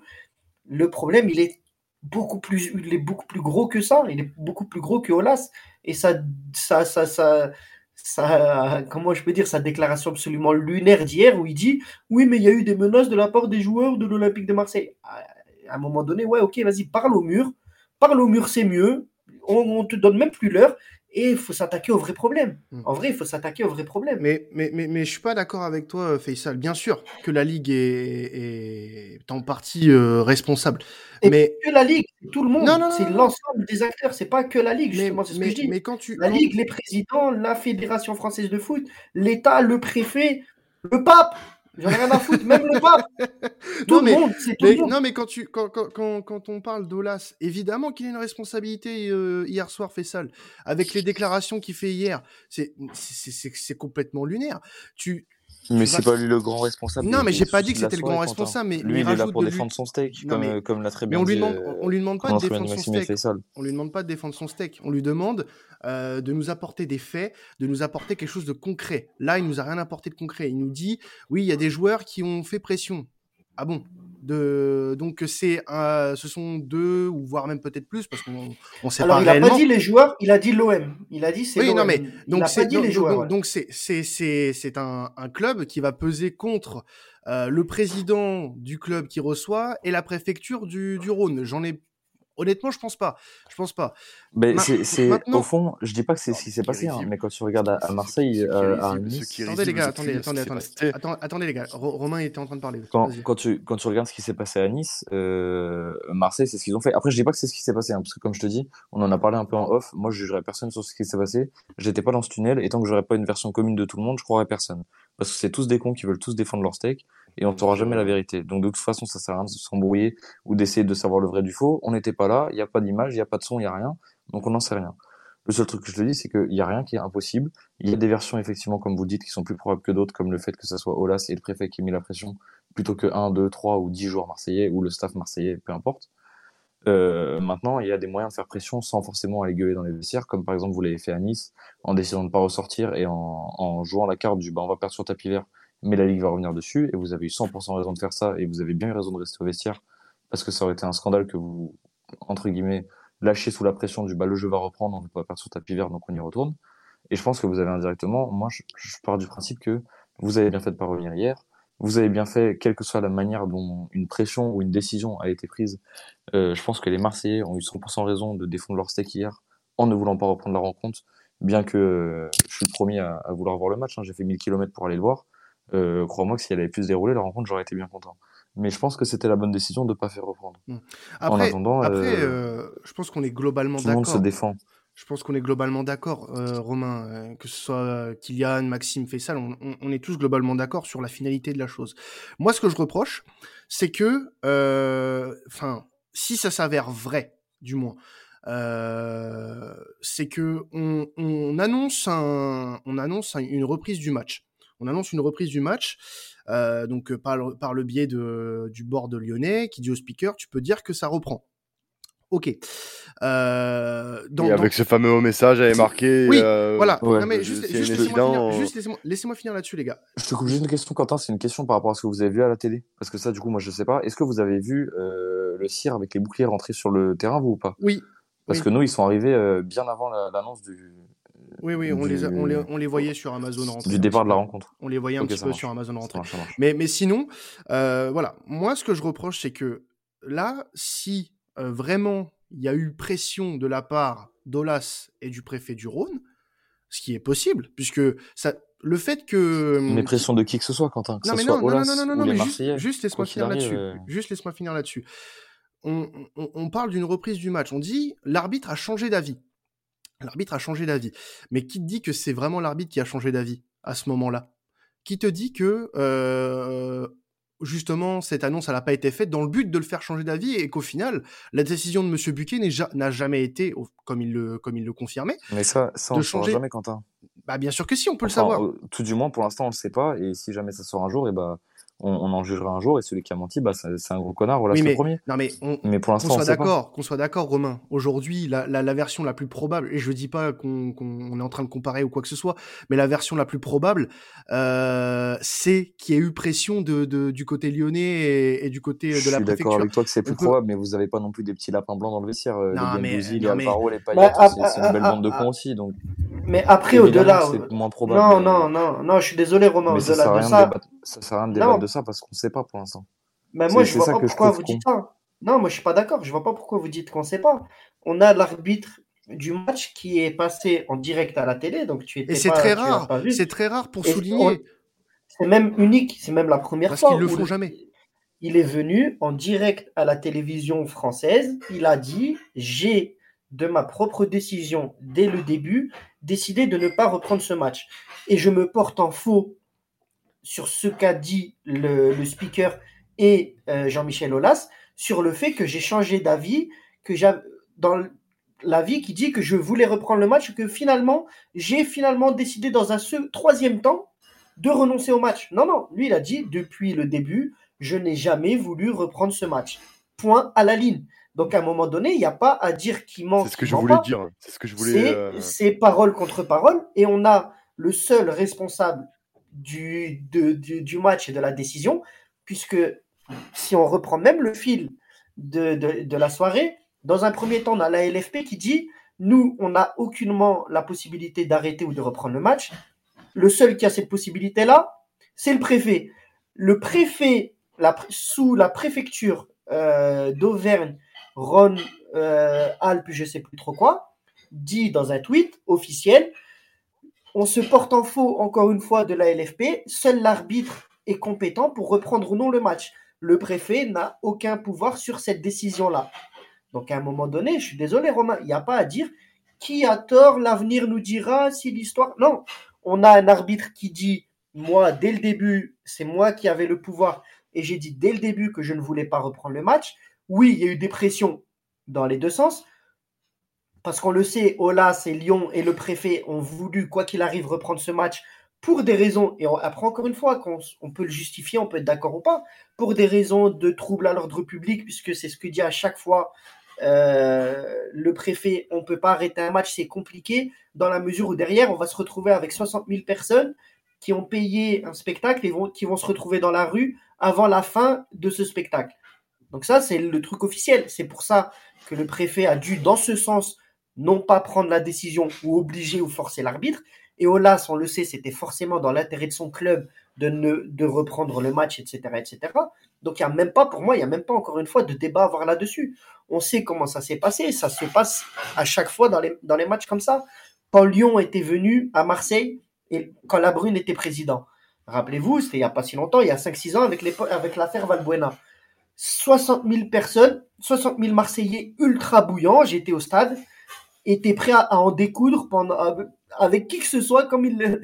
Le problème, il est beaucoup plus, il est beaucoup plus gros que ça. Il est beaucoup plus gros que Olas. Et ça, ça, ça, ça, ça, comment je peux dire, sa déclaration absolument lunaire d'hier où il dit oui, mais il y a eu des menaces de la part des joueurs de l'Olympique de Marseille. À un moment donné, ouais, ok, vas-y, parle au mur. Parle au mur, c'est mieux. On, on te donne même plus l'heure. Et il faut s'attaquer au vrai problème. Hmm. En vrai, il faut s'attaquer au vrai problème. Mais, mais, mais, mais je suis pas d'accord avec toi, Faisal. Bien sûr que la Ligue est, est en partie euh, responsable. Et mais que la Ligue, tout le monde, c'est l'ensemble des acteurs, c'est pas que la Ligue, justement, c'est ce que je dis. Mais quand tu, la Ligue, les présidents, la Fédération française de foot, l'État, le préfet, le pape, J'en ai rien à foutre, même le pape. Tout non, le monde, c'est tout le monde. Non, mais quand, tu, quand, quand, quand, on parle d'Olas, évidemment qu'il a une responsabilité euh, hier soir, Fessal, avec les déclarations qu'il fait hier. C'est complètement lunaire. Tu, mais c'est pas lui le grand responsable. Non, mais j'ai pas dit que c'était le grand responsable. Mais lui, il, est là pour défendre son steak, comme, mais... comme l'a très bien mais on lui demande, on lui demande pas de défendre son steak. On lui demande pas de défendre son steak. On lui demande euh, de nous apporter des faits, de nous apporter quelque chose de concret. Là, il nous a rien apporté de concret. Il nous dit, oui, il y a des joueurs qui ont fait pression. Ah bon? De donc c'est ce sont deux ou voire même peut-être plus parce qu'on on sait Alors, il a pas dit les joueurs, il a dit l'OM. Il a dit c'est Oui, non mais donc c'est les joueurs. Donc c'est c'est c'est c'est un, un club qui va peser contre euh, le président du club qui reçoit et la préfecture du, du Rhône. J'en ai Honnêtement, je pense pas. Je pense pas. Mais c'est au fond, je dis pas que c'est ce qui s'est passé, hein, mais quand tu regardes à, Marseille, euh, à Nice. Attendez les gars, attendez, attendez, attendez, attendez, les gars. Romain était en train de parler. Quand, quand, tu quand tu regardes ce qui s'est passé à Nice, euh, Marseille, c'est ce qu'ils ont fait. Après, je dis pas que c'est ce qui s'est passé, hein, parce que comme je te dis, on en a parlé un peu en off. Moi, je jugerais personne sur ce qui s'est passé. J'étais pas dans ce tunnel, et tant que j'aurais pas une version commune de tout le monde, je croirais personne. Parce que c'est tous des cons qui veulent tous défendre leur steak et on ne saura jamais la vérité. Donc de toute façon, ça sert à rien de s'embrouiller ou d'essayer de savoir le vrai du faux. On n'était pas là, il n'y a pas d'image, il n'y a pas de son, il n'y a rien, donc on n'en sait rien. Le seul truc que je te dis, c'est qu'il n'y a rien qui est impossible. Il y a des versions, effectivement, comme vous dites, qui sont plus probables que d'autres, comme le fait que ce soit Olas et le préfet qui ait mis la pression, plutôt que 1, 2, 3 ou 10 joueurs marseillais, ou le staff marseillais, peu importe. Euh, maintenant, il y a des moyens de faire pression sans forcément aller gueuler dans les vestiaires, comme par exemple vous l'avez fait à Nice, en décidant de ne pas ressortir et en, en jouant la carte du bah, on va perdre sur tapis vert mais la Ligue va revenir dessus, et vous avez eu 100% raison de faire ça, et vous avez bien eu raison de rester au vestiaire, parce que ça aurait été un scandale que vous, entre guillemets, lâchiez sous la pression du bah le jeu va reprendre, on ne peut pas perdre sur tapis vert, donc on y retourne. Et je pense que vous avez indirectement, moi je, pars du principe que vous avez bien fait de pas revenir hier, vous avez bien fait, quelle que soit la manière dont une pression ou une décision a été prise. Euh, je pense que les Marseillais ont eu 100% raison de défendre leur steak hier en ne voulant pas reprendre la rencontre, bien que euh, je suis le premier à, vouloir voir le match. Hein. J'ai fait 1000 km pour aller le voir. Euh, crois-moi que si elle avait pu se dérouler, la rencontre, j'aurais été bien content. Mais je pense que c'était la bonne décision de ne pas faire reprendre. Mmh. Après, en attendant, après euh, euh, je pense qu'on est globalement d'accord. Tout le monde se défend. Je pense qu'on est globalement d'accord, Romain, que ce soit Kylian, Maxime, Faisal, on, on, est tous globalement d'accord sur la finalité de la chose. Moi, ce que je reproche, c'est que, enfin, si ça s'avère vrai, du moins, c'est que on, on, annonce un, on annonce une reprise du match on annonce une reprise du match. Euh, donc euh, par le, par le biais de, du board lyonnais qui dit au speaker, tu peux dire que ça reprend. Ok. Euh, Et avec ce fameux message, elle est marqué. Oui, voilà. juste, laissez-moi finir, là-dessus, les gars. Je te coupe juste une question, Quentin. C'est une question par rapport à ce que vous avez vu à la télé. Parce que ça, du coup, moi, je sais pas. Est-ce que vous avez vu le CIR avec les boucliers rentrer sur le terrain, vous ou pas? Oui. Parce que nous, ils sont arrivés bien avant l'annonce du, oui, oui, on, les on, les, on, les, voyait sur Amazon rentrer. Du départ de la rencontre. On les voyait un petit peu sur Amazon rentrer. Mais, mais sinon, euh, voilà, moi ce que je reproche, c'est que là, si euh, vraiment il y a eu pression de la part d'Olas et du préfet du Rhône, ce qui est possible, puisque ça, le fait que. Mais pression de qui que ce soit, Quentin. Que non, mais soit non, Olas non, non, non, non, mais juste, juste laisse-moi finir là-dessus. Euh. Juste laisse-moi finir là-dessus. On, on, on, parle d'une reprise du match. On dit l'arbitre a changé d'avis. L'arbitre a changé d'avis. Mais qui te dit que c'est vraiment l'arbitre qui a changé d'avis à ce moment-là? Qui te dit que euh, justement cette annonce n'a pas été faite dans le but de le faire changer d'avis et qu'au final la décision de Monsieur Buquet n'a jamais été, comme il le comme il le confirmait. Mais ça, ça on ne changer... jamais, Quentin. Bah bien sûr que si, on peut le savoir. Tout du moins pour l'instant on le sait pas et si jamais ça sort un jour et bah on, en jugera un jour et celui qui a menti, bah, c'est un gros connard. Voilà, mais, premier. Non, mais, mais pour l'instant, qu'on soit d'accord, qu'on soit d'accord, Romain. Aujourd'hui, la, la, la, version la plus probable, et je dis pas qu'on est en train de comparer ou quoi que ce soit, mais la version la plus probable, euh, c'est qu'il y a eu pression de, de, du côté lyonnais et, du côté de la préfecture. Je suis d'accord avec toi que c'est plus probable, mais vous avez pas non plus des petits lapins blancs dans le vestiaire. Euh, non, les mais, les Alvaro, les Payet, bah, c'est une belle bande de cons aussi, donc. Mais après, au-delà. C'est moins probable. Non, non, non, non, je suis désolé, Romain, au-delà de ça. Ça sert à rien de débattre de ça parce qu'on sait pas pour l'instant. Mais moi, je vois pas pourquoi vous dites ça. Non, moi, je suis pas d'accord. Je vois pas pourquoi vous dites qu'on sait pas. On a l'arbitre du match qui est passé en direct à la télé, donc tu étais Et c'est très rare. C'est très rare pour souligner. C'est même unique. C'est même la première parce fois. Parce qu'ils le font jamais. Il est venu en direct à la télévision française. Il a dit j'ai de ma propre décision dès le début décidé de ne pas reprendre ce match. Et je me porte en faux sur ce qu'a dit le, speaker et euh, Jean-Michel Aulas sur le fait que j'ai changé d'avis, que j'ai dans l'avis qui dit que je voulais reprendre le match, que finalement j'ai finalement décidé dans un troisième temps de renoncer au match. Non, non, lui il a dit depuis le début, je n'ai jamais voulu reprendre ce match. Point à la ligne. Donc à un moment donné, il n'y a pas à dire qui manque. C'est ce que je voulais dire. C'est ce que je voulais. C'est euh, parole contre parole, et on a le seul responsable du, du, match et de la décision, puisque si on reprend même le fil de, la soirée, dans un premier temps, on a la LFP qui dit nous, on n'a aucunement la possibilité d'arrêter ou de reprendre le match. Le seul qui a cette possibilité-là, c'est le préfet. Le préfet, la, sous la préfecture euh, d'Auvergne, Ron, euh, Alpes, je sais plus trop quoi, dit dans un tweet officiel on se porte en faux encore une fois de la LFP, seul l'arbitre est compétent pour reprendre ou non le match. Le préfet n'a aucun pouvoir sur cette décision-là. Donc à un moment donné, je suis désolé Romain, il n'y a pas à dire qui a tort, l'avenir nous dira si l'histoire... Non, on a un arbitre qui dit, moi, dès le début, c'est moi qui avais le pouvoir, et j'ai dit dès le début que je ne voulais pas reprendre le match. Oui, il y a eu des pressions dans les deux sens, parce qu'on le sait, Olas et Lyon et le préfet ont voulu, quoi qu'il arrive, reprendre ce match pour des raisons, et après encore une fois, on peut le justifier, on peut être d'accord ou pas, pour des raisons de trouble à l'ordre public, puisque c'est ce que dit à chaque fois euh, le préfet, on ne peut pas arrêter un match, c'est compliqué, dans la mesure où derrière, on va se retrouver avec 60 000 personnes qui ont payé un spectacle et qui vont se retrouver dans la rue avant la fin de ce spectacle. Donc ça, c'est le truc officiel. C'est pour ça que le préfet a dû, dans ce sens, non pas prendre la décision ou obliger ou forcer l'arbitre. Et Olas, on le sait, c'était forcément dans l'intérêt de son club de, ne, de reprendre le match, etc. etc. Donc il n'y a même pas, pour moi, il n'y a même pas encore une fois de débat à avoir là-dessus. On sait comment ça s'est passé. Ça se passe à chaque fois dans les, dans les matchs comme ça. Quand Lyon était venu à Marseille et quand la Brune était président. Rappelez-vous, c'était il n'y a pas si longtemps, il y a 5-6 ans avec, avec l'affaire Valbuena. 60 000 personnes, 60 000 Marseillais ultra bouillants, j'étais au stade, étaient prêts à, en découdre avec qui que ce soit, comme il,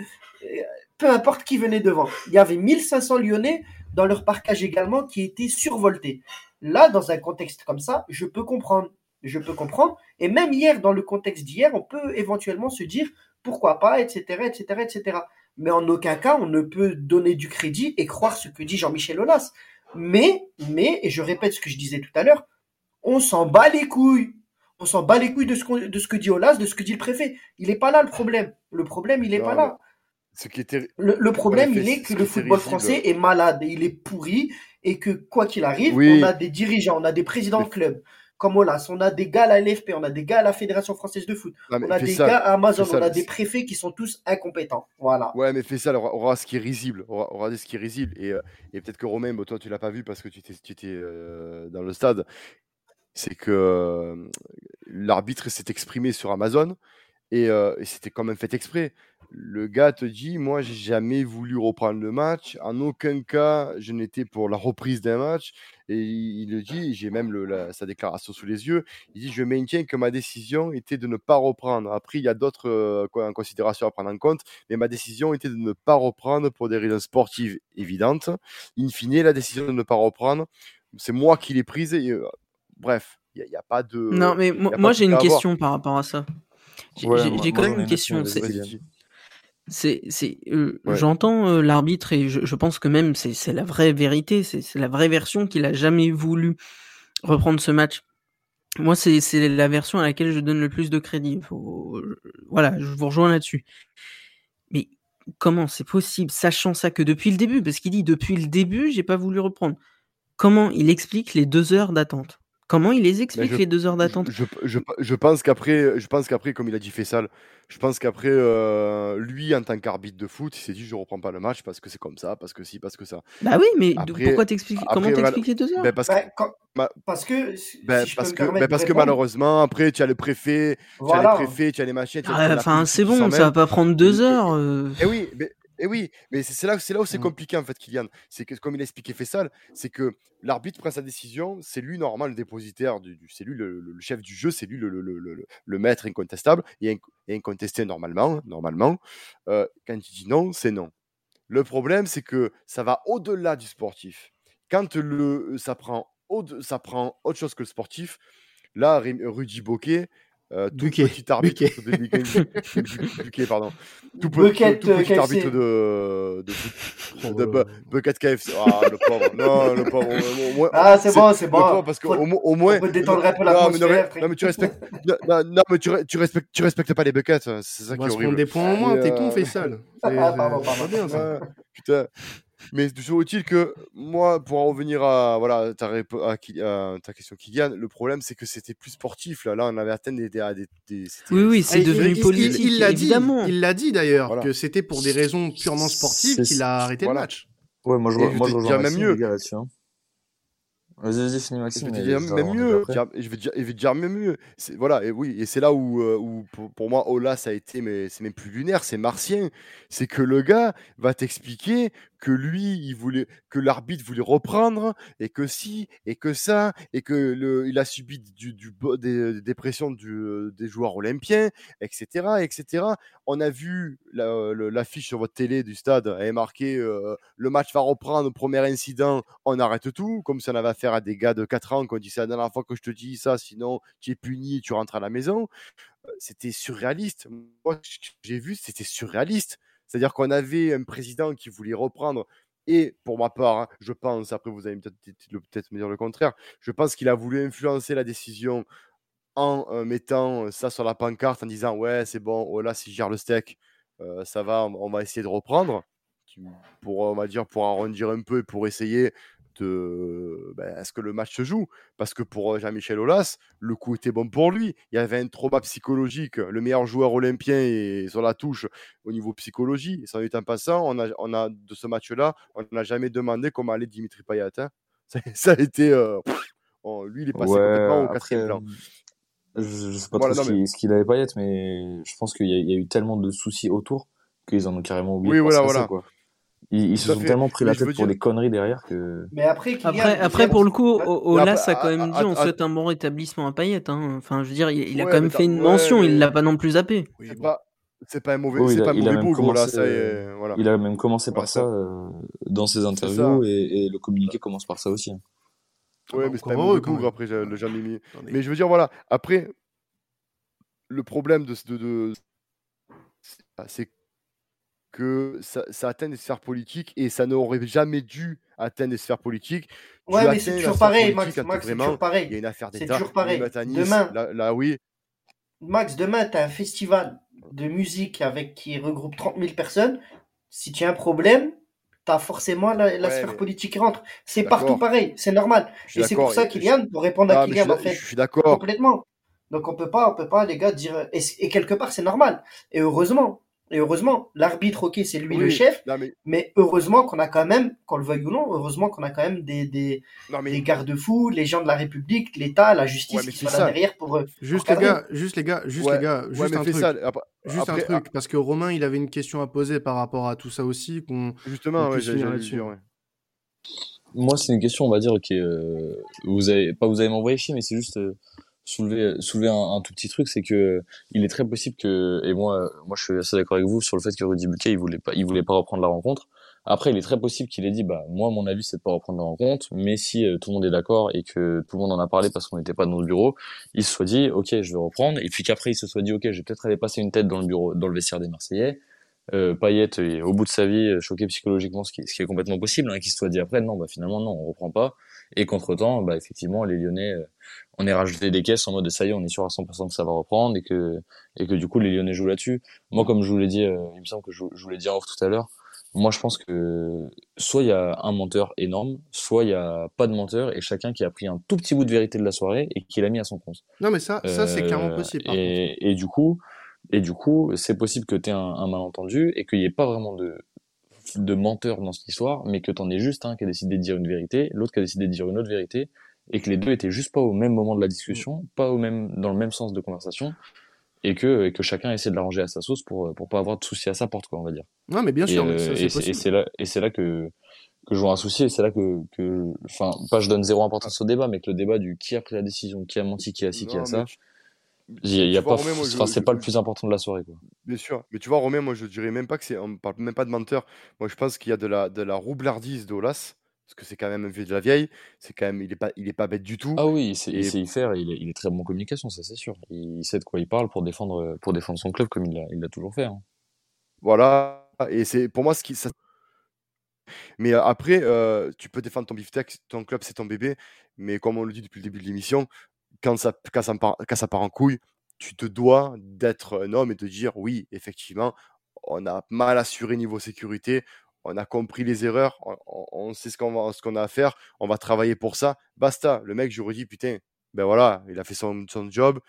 peu importe qui venait devant. Il y avait 1500 Lyonnais dans leur parcage également qui étaient survoltés. Là, dans un contexte comme ça, je peux comprendre. Je peux comprendre. Et même hier, dans le contexte d'hier, on peut éventuellement se dire pourquoi pas, etc., etc., etc. Mais en aucun cas, on ne peut donner du crédit et croire ce que dit Jean-Michel Aulas. Mais, mais, et je répète ce que je disais tout à l'heure, on s'en bat les couilles. On s'en bat les couilles de ce, de ce que dit Olas, de ce que dit le préfet. Il n'est pas là le problème. Le problème, il n'est pas là. Ce qui était... le, problème, il est que le football français est malade, il est pourri, et que quoi qu'il arrive, on a des dirigeants, on a des présidents de clubs, comme Olas, on a des gars à la LFP, on a des gars à la Fédération française de foot, on a des gars à Amazon, on a des préfets qui sont tous incompétents. Voilà. Ouais, mais fais ça, aura, ce qui est risible, aura, aura ce qui est risible. Et, euh, et peut-être que Romain, toi, tu l'as pas vu parce que tu étais, tu étais euh, dans le stade. C'est que euh, l'arbitre s'est exprimé sur Amazon et, et c'était quand même fait exprès le gars te dit Moi, j'ai jamais voulu reprendre le match. En aucun cas, je n'étais pour la reprise d'un match. Et il, le dit J'ai même sa déclaration sous les yeux. Il dit Je maintiens que ma décision était de ne pas reprendre. Après, il y a d'autres euh, considérations à prendre en compte. Mais ma décision était de ne pas reprendre pour des raisons sportives évidentes. In fine, la décision de ne pas reprendre, c'est moi qui l'ai prise. Euh, bref, il n'y a, pas de. Non, mais moi, j'ai une question par rapport à ça. J'ai quand même une question. C'est, c'est, euh, j'entends euh, l'arbitre et je, je, pense que même c'est, la vraie vérité, c'est, la vraie version qu'il a jamais voulu reprendre ce match. Moi, c'est, c'est la version à laquelle je donne le plus de crédit. Faut, voilà, je vous rejoins là-dessus. Mais comment c'est possible, sachant ça que depuis le début, parce qu'il dit depuis le début, j'ai pas voulu reprendre. Comment il explique les deux heures d'attente? Comment il les explique les deux heures d'attente? je, je, je, pense qu'après, je pense qu'après, comme il a dit Fessal, je pense qu'après, euh, lui, en tant qu'arbitre de foot, il s'est dit je reprends pas le match parce que c'est comme ça, parce que si, parce que ça. Bah oui, mais pourquoi t'expliques Comment t'expliques les deux heures? ben parce, que, bah, parce que, ben parce, que, parce que malheureusement, après, tu as le préfet, tu as les préfets, tu as les machines. Enfin, c'est bon, ça va pas prendre deux heures. Euh. Et, oui, mais et oui, mais c'est là, là où c'est mmh. compliqué en fait, Kylian. C'est que comme il a expliqué Fessal, c'est que l'arbitre prend sa décision, c'est lui normalement le dépositaire, du, c'est lui le, chef du jeu, c'est lui le, le, maître incontestable et, incontesté normalement. Normalement, euh, quand il dit non, c'est non. Le problème, c'est que ça va au-delà du sportif. Quand le, ça prend, ça prend autre chose que le sportif, là, Rudy Boquet, euh, tout petit arbitre de Buquet, pardon. Tout, Bucket, tout, tout petit arbitre de, de, de, de Bucket KFC. Ah, le pauvre. Non, le pauvre. Au moins, ah, c'est bon, c'est bon. Parce qu'au au moins. On peut détendre un peu l'atmosphère. Non, mais tu respectes. non, mais tu, tu, respectes, tu respectes pas les buckets. C'est ça qui est horrible. On va se prendre des points en moins. T'es con, fais sale. Ah, pardon, pardon. bien ça. Putain. Mais toujours utile que moi, pour en revenir à, voilà, ta, à, ta question, Kylian, le problème, c'est que c'était plus sportif. Là, là on avait atteint des. des, des oui, oui, c'est devenu politique. Il l'a dit, il l'a dit d'ailleurs, que c'était pour des raisons purement sportives qu'il a arrêté le match. Ouais, moi je, moi, je même mieux. Hein. Vas-y, finis Maxime. Je vais dire même mieux. Je vais dire, je vais dire même mieux. Voilà, et oui, et c'est là où, euh, où pour, moi, Ola, ça a été, mais c'est même plus lunaire, c'est martien. C'est que le gars va t'expliquer que lui, il voulait, que l'arbitre voulait reprendre, et que si, et que ça, et que le, il a subi du, des, pressions du, des joueurs olympiens, etc., etc. On a vu l'affiche sur votre télé du stade, elle est marquée euh, le match va reprendre, premier incident, on arrête tout, comme si on avait affaire à des gars de 4 ans qui ont dit c'est la dernière fois que je te dis ça, sinon tu es puni, tu rentres à la maison. Euh, c'était surréaliste. Moi, j'ai vu, c'était surréaliste. C'est-à-dire qu'on avait un président qui voulait reprendre, et pour ma part, hein, je pense, après vous allez peut-être me dire le contraire, je pense qu'il a voulu influencer la décision en euh, mettant ça sur la pancarte, en disant ouais, c'est bon, oh là, si je gère le steak, euh, ça va, on va essayer de reprendre. Pour, on va dire, pour arrondir un peu et pour essayer de ben, est-ce que le match se joue Parce que pour Jean-Michel Aulas, le coup était bon pour lui. Il y avait un trauma psychologique. Le meilleur joueur olympien est sur la touche au niveau psychologie. Et ça en passant, on a, on a de ce match-là, on n'a jamais demandé comment allait Dimitri Payet. Hein. Ça, a été. lui, il est passé complètement au quatrième plan. Je, ne sais pas trop ce qu'il avait Payet, mais je pense qu'il y, a eu tellement de soucis autour qu'ils en ont carrément oublié. Oui, voilà, voilà. quoi. Ils, se sont tellement pris la tête pour des conneries derrière que. Mais après, après, après pour le coup, Olas a quand même dit on souhaite un bon rétablissement à Payet. Hein. Enfin, je veux dire, il, a quand même fait une mention, il l'a pas non plus zappé. c'est pas. C'est pas un mauvais, c'est pas un mauvais bougre, là, ça est, voilà. Il a même commencé par ça, euh, dans ses interviews et, le communiqué commence par ça aussi. Hein. Ouais, mais c'est pas un mauvais bougre après le Jean. Mais je veux dire, voilà, après, le problème de, de, de c'est que ça, ça, atteint des sphères politiques et ça n'aurait jamais dû atteindre des sphères politiques. Ouais, mais c'est toujours pareil, Max. Max c'est toujours pareil. Il y a une affaire C'est toujours pareil. Demain, là, oui. Max, demain, tu as un festival de musique avec qui regroupe 30 000 personnes. Si tu as un problème, tu as forcément la, sphère politique qui rentre. C'est partout pareil, c'est normal. Et c'est pour ça, Kylian, pour répondre à Kylian, en fait, je suis d'accord. Complètement. Donc on peut pas, on peut pas, les gars, dire. et quelque part, c'est normal. Et heureusement, et heureusement, l'arbitre, ok, c'est lui le chef, mais... heureusement qu'on a quand même, qu'on le veuille ou non, heureusement qu'on a quand même des, des, des garde-fous, les gens de la République, l'État, la justice qui sont là derrière pour. Euh, juste, les gars, juste les gars, juste les gars, juste un truc. juste un truc, parce que Romain, il avait une question à poser par rapport à tout ça aussi. qu'on Justement, ouais, là-dessus. Moi, c'est une question, on va dire, qui euh, vous avez, pas vous avez m'envoyer chier, mais c'est juste. Euh, soulever soulever un, tout petit truc c'est que il est très possible que et moi moi je suis assez d'accord avec vous sur le fait que Rudy Buquet il voulait pas il voulait pas reprendre la rencontre. Après il est très possible qu'il ait dit bah moi mon avis c'est de pas reprendre la rencontre mais si euh, tout le monde est d'accord et que tout le monde en a parlé parce qu'on n'était pas dans le bureau il se soit dit ok je vais reprendre. Et puis qu'après il se soit dit ok je peut-être aller passer une tête dans le bureau dans le vestiaire des Marseillais. Euh, Payet est au bout de sa vie choqué psychologiquement ce qui, ce qui est complètement possible hein, qu'il se soit dit après non bah finalement non on reprend pas et qu'entre temps bah effectivement les Lyonnais euh, on est rajouté des caisses en mode ça y est, on est sûr à 100% que ça va reprendre et que et que du coup les Lyonnais jouent là-dessus. Moi, comme je vous l'ai dit, euh, il me semble que je, je vous l'ai dit en off tout à l'heure. Moi, je pense que soit il y a un menteur énorme, soit il y a pas de menteur et chacun qui a pris un tout petit bout de vérité de la soirée et qui l'a mis à son compte. Non, mais ça, ça c'est clairement euh, possible. Et, et, du coup, et du coup, c'est possible que tu aies un, un, malentendu et qu'il n'y ait pas vraiment de de menteur dans cette histoire, mais que t'en aies juste un qui a décidé de dire une vérité, l'autre qui a décidé de dire une autre vérité, et que les deux étaient juste pas au même moment de la discussion, mm. pas au même, dans le même sens de conversation, et que, et que chacun essaie de l'arranger à sa sauce pour, pour pas avoir de soucis à sa porte, quoi, on va dire. Non, mais bien sûr. et c'est là, et c'est là que, que je vois un souci, et c'est là que, que, enfin, pas je donne zéro importance au débat, mais que le débat du qui a pris la décision, qui a menti, qui a ci, qui a ça, il y a, pas, enfin, c'est pas le plus important de la soirée, quoi. Bien sûr. Mais tu vois, Romain, moi, je dirais même pas que c'est, on parle même pas de menteur. Moi, je pense qu'il y a de la, de la roublardise d'Olas parce que c'est quand même un vieux de la vieille, c'est quand même, il est pas, il est pas bête du tout. Ah oui, il sait, y faire, il est, il est, très bon en communication, ça c'est sûr. Il sait de quoi il parle pour défendre, pour défendre son club comme il l'a, il toujours fait. Hein. Voilà, et c'est pour moi ce qui, ça... mais euh, après, euh, tu peux défendre ton beefsteak, ton club c'est ton bébé, mais comme on le dit depuis le début de l'émission, quand ça, part, en couille, tu te dois d'être un homme et de dire oui, effectivement, on a mal assuré niveau sécurité, on a compris les erreurs, on, sait ce qu'on qu'on a à faire, on va travailler pour ça. Basta. Le mec, j'aurais dit, putain, ben voilà, il a fait son, son job,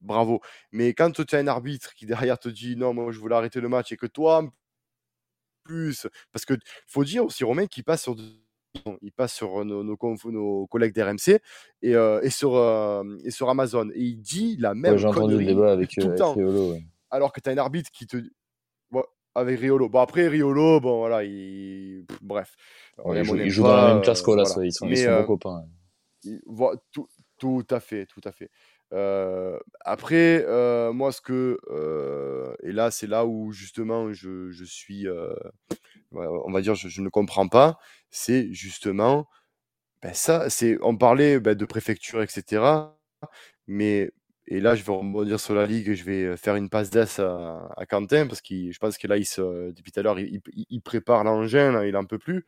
bravo. Mais quand tu as un arbitre qui derrière te dit, non, moi je voulais arrêter le match et que toi, plus, parce que faut dire aussi, Romain, qui passe sur il passe sur nos, nos, collègues d'RMC et, et, sur, et sur Amazon. Et il dit la même J'ai entendu le débat avec, tout le temps. Alors que tu as un arbitre qui te. avec Riolo. Bon, après, Riolo, bon, voilà, il. bref. il, joue, dans la même classe qu'Olas, ils sont, ils sont copains. tout, tout à fait, tout à fait. Euh, après, euh, moi, ce que. Euh, et là, c'est là où justement je, je suis. On va dire, je, ne comprends pas. C'est justement. Ben ça, c'est. On parlait ben, de préfecture, etc. Mais. Et là, je vais rebondir sur la ligue. Je vais faire une passe d'ess à, à, Quentin parce que je pense que là, il se, depuis tout à l'heure, il, il, prépare l'engin. Il en peut plus.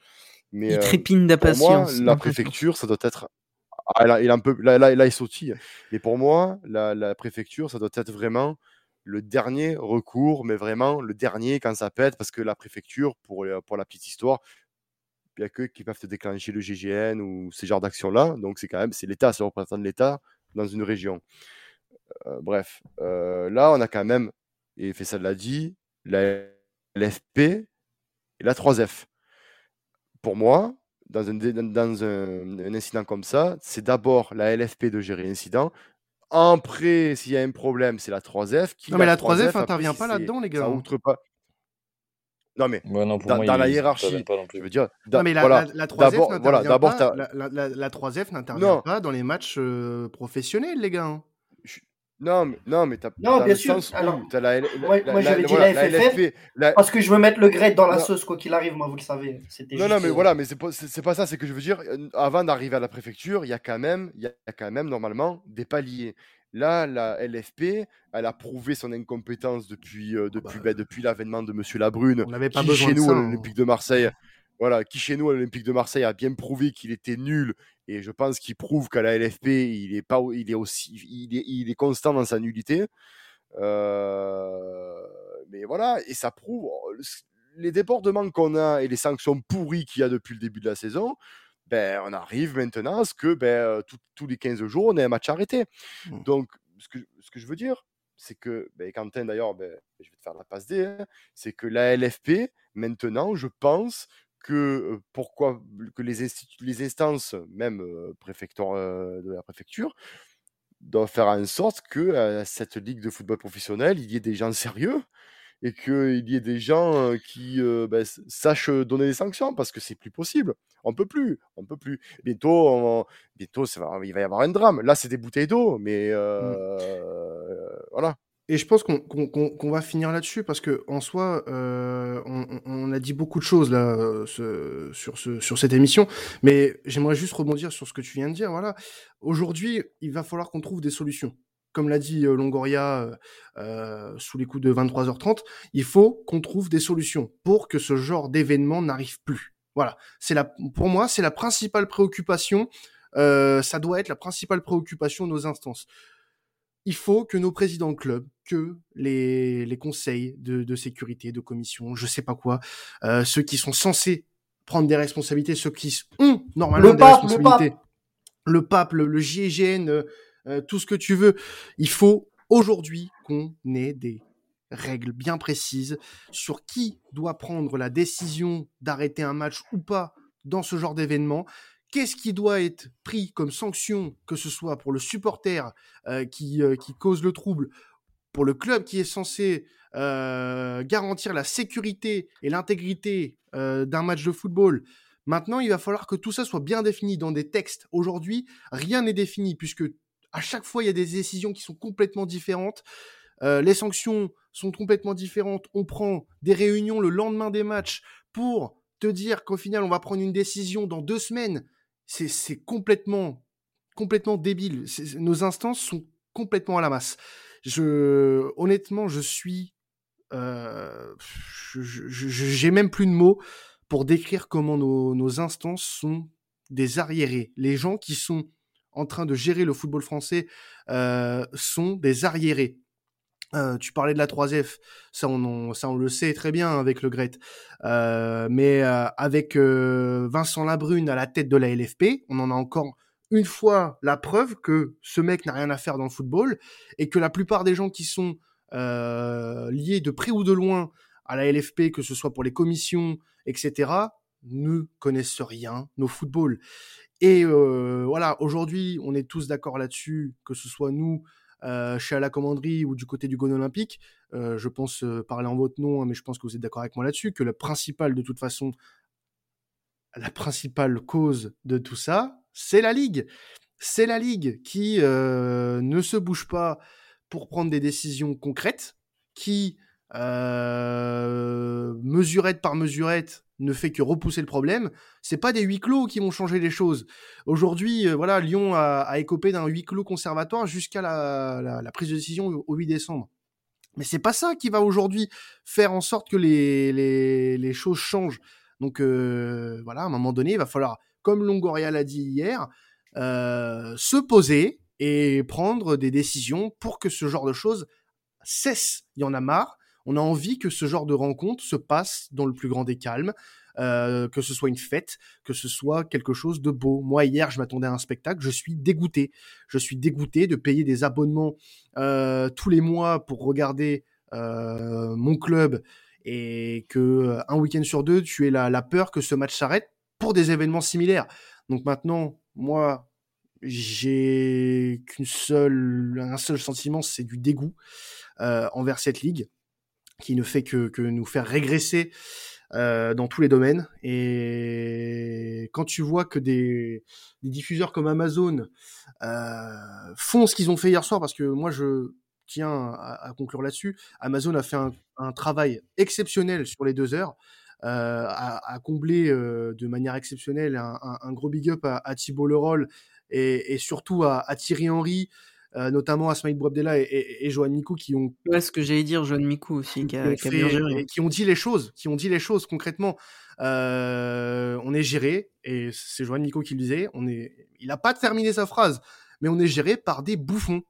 Mais, il trépine d'impatience. La préfecture, ça doit être ah, là, il un peu, là, là, là, il sautille. Et pour moi, la, la, préfecture, ça doit être vraiment le dernier recours, mais vraiment le dernier quand ça pète, parce que la préfecture, pour, euh, pour la petite histoire, il n'y a que qui peuvent déclencher le GGN ou ces genres d'actions-là. Donc c'est quand même, c'est l'État, c'est le représentant de l'État dans une région. Euh, bref, euh, là, on a quand même, et Fessal l'a dit, la LFP et la 3F. Pour moi, dans un, dans un, incident comme ça, c'est d'abord la LFP de gérer l'incident. Après, s'il y a un problème, c'est la 3F. Qui, non, mais la 3F n'intervient pas là-dedans, les gars. Ça outre pas. Non, mais dans, la hiérarchie, je veux dire. Non, mais la, voilà, la, 3F voilà, pas, la, la, 3F n'intervient pas dans les matchs euh, professionnels, les gars. Hein. Non, mais, non, mais t'as Non, bien sûr. Alors, la, moi, j'avais dit la FFF parce que je veux mettre le grade dans la sauce, quoi qu'il arrive, moi, vous le savez. Non, non, mais euh, voilà, mais c'est pas, pas ça, c'est que je veux dire, euh, avant d'arriver à la préfecture, il y a quand même, il y a quand même, normalement, des paliers. Là, la LFP, elle a prouvé son incompétence depuis, euh, ah depuis, bah, bah, depuis l'avènement de Monsieur Labrune, On n'avait pas qui, besoin chez nous, à hein. l'Olympique de Marseille, voilà, qui chez nous à l'Olympique de Marseille a bien prouvé qu'il était nul et je pense qu'il prouve qu'à la LFP il est pas il est aussi il est, il est constant dans sa nullité euh, mais voilà et ça prouve oh, les débordements qu'on a et les sanctions pourries qu'il y a depuis le début de la saison ben on arrive maintenant à ce que ben, euh, tous les 15 jours on ait un match arrêté mmh. donc ce que, ce que je veux dire c'est que ben, Quentin d'ailleurs ben, je vais te faire la passe D hein, c'est que la LFP maintenant je pense que pourquoi que les, les instances, même préfecture, de la préfecture, doivent faire en sorte que cette ligue de football professionnel, il y ait des gens sérieux et qu'il y ait des gens qui ben, sachent donner des sanctions parce que c'est plus possible. On peut plus, on peut plus. Bientôt, bientôt, ça va, il va y avoir un drame. Là, c'est des bouteilles d'eau, mais mmh. voilà. Et je pense qu'on va finir là-dessus parce que en soi, euh, on, a dit beaucoup de choses là euh, sur, ce, sur cette émission, mais j'aimerais juste rebondir sur ce que tu viens de dire. Voilà, aujourd'hui, il va falloir qu'on trouve des solutions. Comme l'a dit euh, Longoria sous les coups de 23h30, il faut qu'on trouve des solutions pour que ce genre d'événement n'arrive plus. Voilà, c'est la, pour moi, c'est la principale préoccupation. ça doit être la principale préoccupation de nos instances il faut que nos présidents de club, que les, les conseils de, de, sécurité, de commission, je sais pas quoi, euh, ceux qui sont censés prendre des responsabilités, ceux qui ont normalement des responsabilités, le pape, le, le GIGN, euh, euh, tout ce que tu veux, il faut aujourd'hui qu'on ait des règles bien précises sur qui doit prendre la décision d'arrêter un match ou pas dans ce genre d'événement, qu'est-ce qui doit être pris comme sanction, que ce soit pour le supporter euh, qui, euh, qui cause le trouble, pour le club qui est censé euh, garantir la sécurité et l'intégrité d'un match de football. Maintenant, il va falloir que tout ça soit bien défini dans des textes. Aujourd'hui, rien n'est défini puisque à chaque fois, il y a des décisions qui sont complètement différentes. les sanctions sont complètement différentes. On prend des réunions le lendemain des matchs pour te dire qu'au final, on va prendre une décision dans deux semaines c'est complètement, complètement débile. Nos instances sont complètement à la masse. Je, honnêtement, je suis, euh, j'ai même plus de mots pour décrire comment nos, nos instances sont des arriérés. Les gens qui sont en train de gérer le football français euh, sont des arriérés. Euh, tu parlais de la 3F, ça on, le sait très bien avec le Gret. Euh, mais euh, avec Vincent Labrune à la tête de la LFP, on en a encore une fois la preuve que ce mec n'a rien à faire dans le football et que la plupart des gens qui sont liés de près ou de loin à la LFP, que ce soit pour les commissions, etc., ne connaissent rien au football. Et voilà, aujourd'hui, on est tous d'accord là-dessus, que ce soit nous, euh, chez la commanderie ou du côté du Gone Olympique, euh, je pense parler en votre nom, hein, mais je pense que vous êtes d'accord avec moi là-dessus, que le principal, de toute façon, la principale cause de tout ça, c'est la Ligue. C'est la Ligue qui ne se bouge pas pour prendre des décisions concrètes, qui, mesurette par mesurette, ne fait que repousser le problème. C'est pas des huis clos qui vont changer les choses. Aujourd'hui, euh, voilà, Lyon a, écopé d'un huis clos conservatoire jusqu'à la, prise de décision au 8 décembre. Mais c'est pas ça qui va aujourd'hui faire en sorte que les, choses changent. Donc euh, voilà, à un moment donné, il va falloir, comme Longoria l'a dit hier, euh, se poser et prendre des décisions pour que ce genre de choses cesse. Il y en a marre on a envie que ce genre de rencontre se passe dans le plus grand des calmes, euh, que ce soit une fête, que ce soit quelque chose de beau. Moi, hier, je m'attendais à un spectacle, je suis dégoûté. Je suis dégoûté de payer des abonnements euh, tous les mois pour regarder euh, mon club et que un week-end sur deux, tu aies la, la peur que ce match s'arrête pour des événements similaires. Donc maintenant, moi, j'ai qu'une seule, un seul sentiment, c'est du dégoût envers cette ligue qui ne fait que, que nous faire régresser euh, dans tous les domaines. Et quand tu vois que des, diffuseurs comme Amazon euh, font ce qu'ils ont fait hier soir, parce que moi je tiens à, conclure là-dessus, Amazon a fait un, travail exceptionnel sur les deux heures. Euh, à, combler euh, de manière exceptionnelle un, gros big up à, à Thibault Leroll et, surtout à Thierry Henry, euh, notamment Asmaïd Bouabdella et, et, et Johan Mikou qui ont. Ouais, ce que j'allais dire, Johan Mikou aussi, qui, a, qui, qui ont dit les choses, qui ont dit les choses concrètement. Euh, on est géré, et c'est Johan Mikou qui le disait, on est, il n'a pas terminé sa phrase, mais on est géré par des bouffons.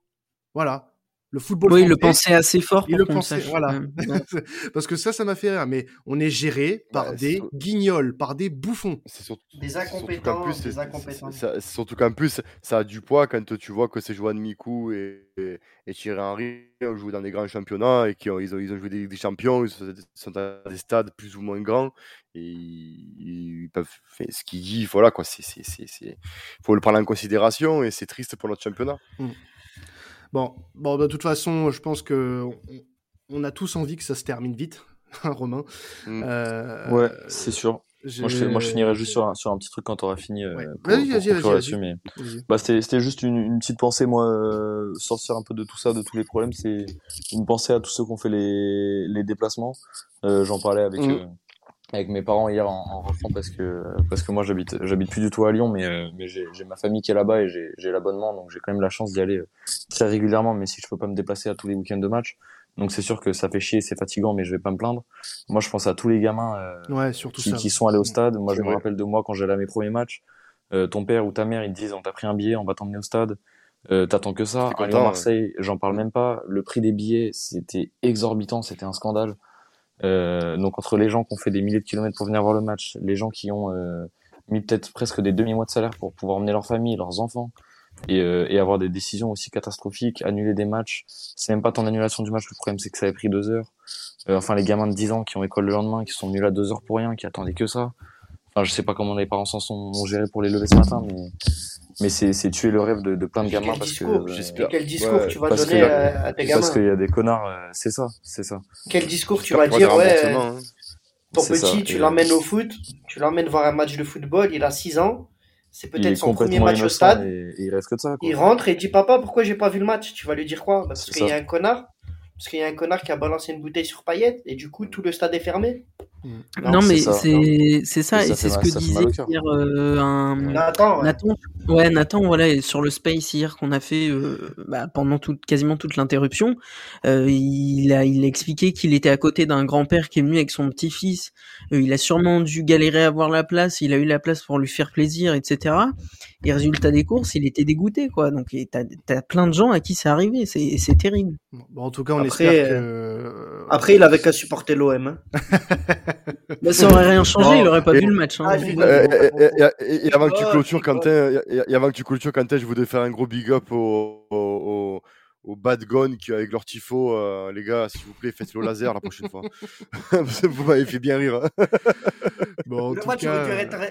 Voilà. Le football. Oui, il le pensait assez fort. Pour il le pensait, voilà. Parce que ça, ça m'a fait rire. Mais on est géré par des guignols, par des bouffons. Surtout, des incompétents. Plus, des incompétents. surtout qu'en plus, ça a du poids quand tu vois que c'est Joan Mikou et, et, et Thierry Henry ont joué dans des grands championnats et qu'ils ont, ils ont, ils ont joué des, des champions. Ils sont dans des stades plus ou moins grands et ils peuvent faire ce qu'ils disent. Voilà quoi. C'est, il faut le prendre en considération et c'est triste pour notre championnat. Mmh. Bon, bon, de toute façon, je pense que on, a tous envie que ça se termine vite, hein, Romain. Mm. Euh, ouais, c'est sûr. Moi je, moi je, finirai juste sur un, sur un petit truc quand tu auras fini. Euh, vas-y, vas-y, vas-y. Mais... Bah, c'était juste une, une, petite pensée, moi, euh, sortir un peu de tout ça, de tous les problèmes. C'est une pensée à tous ceux qui ont fait les, les déplacements. Euh, J'en parlais avec. Mm. Euh, avec mes parents hier en, en rentrant parce que parce que moi j'habite j'habite plus du tout à Lyon mais euh, mais j'ai ma famille qui est là-bas et j'ai l'abonnement donc j'ai quand même la chance d'y aller euh, très régulièrement mais si je peux pas me déplacer à tous les week-ends de match donc c'est sûr que ça fait chier c'est fatigant mais je vais pas me plaindre. Moi je pense à tous les gamins euh, ouais, surtout qui, qui, sont allés au stade. Moi je me rappelle de moi quand j'allais à mes premiers matchs ton père ou ta mère ils te disent on t'a pris un billet on va t'emmener au stade. T'attends que ça. À Lyon Marseille j'en parle même pas. Le prix des billets c'était exorbitant c'était un scandale euh, donc entre les gens qui ont fait des milliers de kilomètres pour venir voir le match, les gens qui ont euh, mis peut-être presque des demi-mois de salaire pour pouvoir emmener leur famille, leurs enfants, et, euh, et, avoir des décisions aussi catastrophiques, annuler des matchs, c'est même pas ton annulation du match, le problème c'est que ça a pris deux heures. Euh, enfin les gamins de 10 ans qui ont école le lendemain, qui sont venus là deux heures pour rien, qui attendaient que ça. Enfin je sais pas comment les parents s'en sont gérés pour les lever ce matin, mais mais c'est tuer le rêve de, de plein de gamins parce que j'espère quel discours tu vas donner à, tes gamins. parce qu'il y a des connards euh, c'est ça c'est ça. Quel discours tu vas dire ouais hein. ton petit tu l'emmènes au foot tu l'emmènes voir un match de football il a 6 ans c'est peut-être son premier match au stade. et, il reste que ça il rentre et il dit papa pourquoi j'ai pas vu le match? Tu vas lui dire quoi? Parce qu'il y a un connard parce qu'il y a un connard qui a balancé une bouteille sur Payette et du coup tout le stade est fermé Non, mais c'est c'est ça, et c'est ce que disait hier euh, un... Nathan, ouais. Nathan, ouais, Nathan, voilà, sur le space hier qu'on a fait euh, bah, pendant toute, quasiment toute l'interruption, euh, il a il a expliqué qu'il était à côté d'un grand-père qui est venu avec son petit-fils. Euh, il a sûrement dû galérer à avoir la place. Il a eu la place pour lui faire plaisir, etc. Et résultat des courses, il était dégoûté, quoi. Donc t'as as plein de gens à qui c'est arrivé. C'est c'est terrible. Bon, en tout cas, on Après, espère que. Après, il avait qu'à supporter l'OM. Hein. bah, ça aurait rien changé, il aurait pas vu le match. Hein. et, avant que tu clôtures, Quentin, et, avant que tu clôtures, Quentin, je voudrais faire un gros big up au, au, aux bad guns qui avec leur tifo, euh, les gars, s'il vous plaît, faites le laser la prochaine fois. vous m'avez fait bien rire. Hein. bon, le match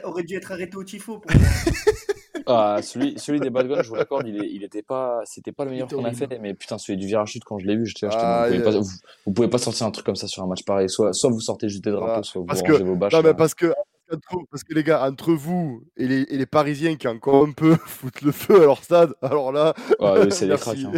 aurait, dû être arrêté au tifo. Pour... ah, celui, celui des bad guns, je vous l'accorde, il, il était pas, c'était pas le meilleur qu'on a fait, mais putain, celui du virage quand je l'ai vu, j'étais ah, vous, pouvez vous, pouvez pas sortir un truc comme ça sur un match pareil. Soit, soit vous sortez juste des drapeaux, soit vous rangez vos bâches. Non, mais parce que parce que les gars, entre vous et les, et les, Parisiens qui encore un peu foutent le feu à leur stade, alors là. Ouais, c'est des cracks. Hein.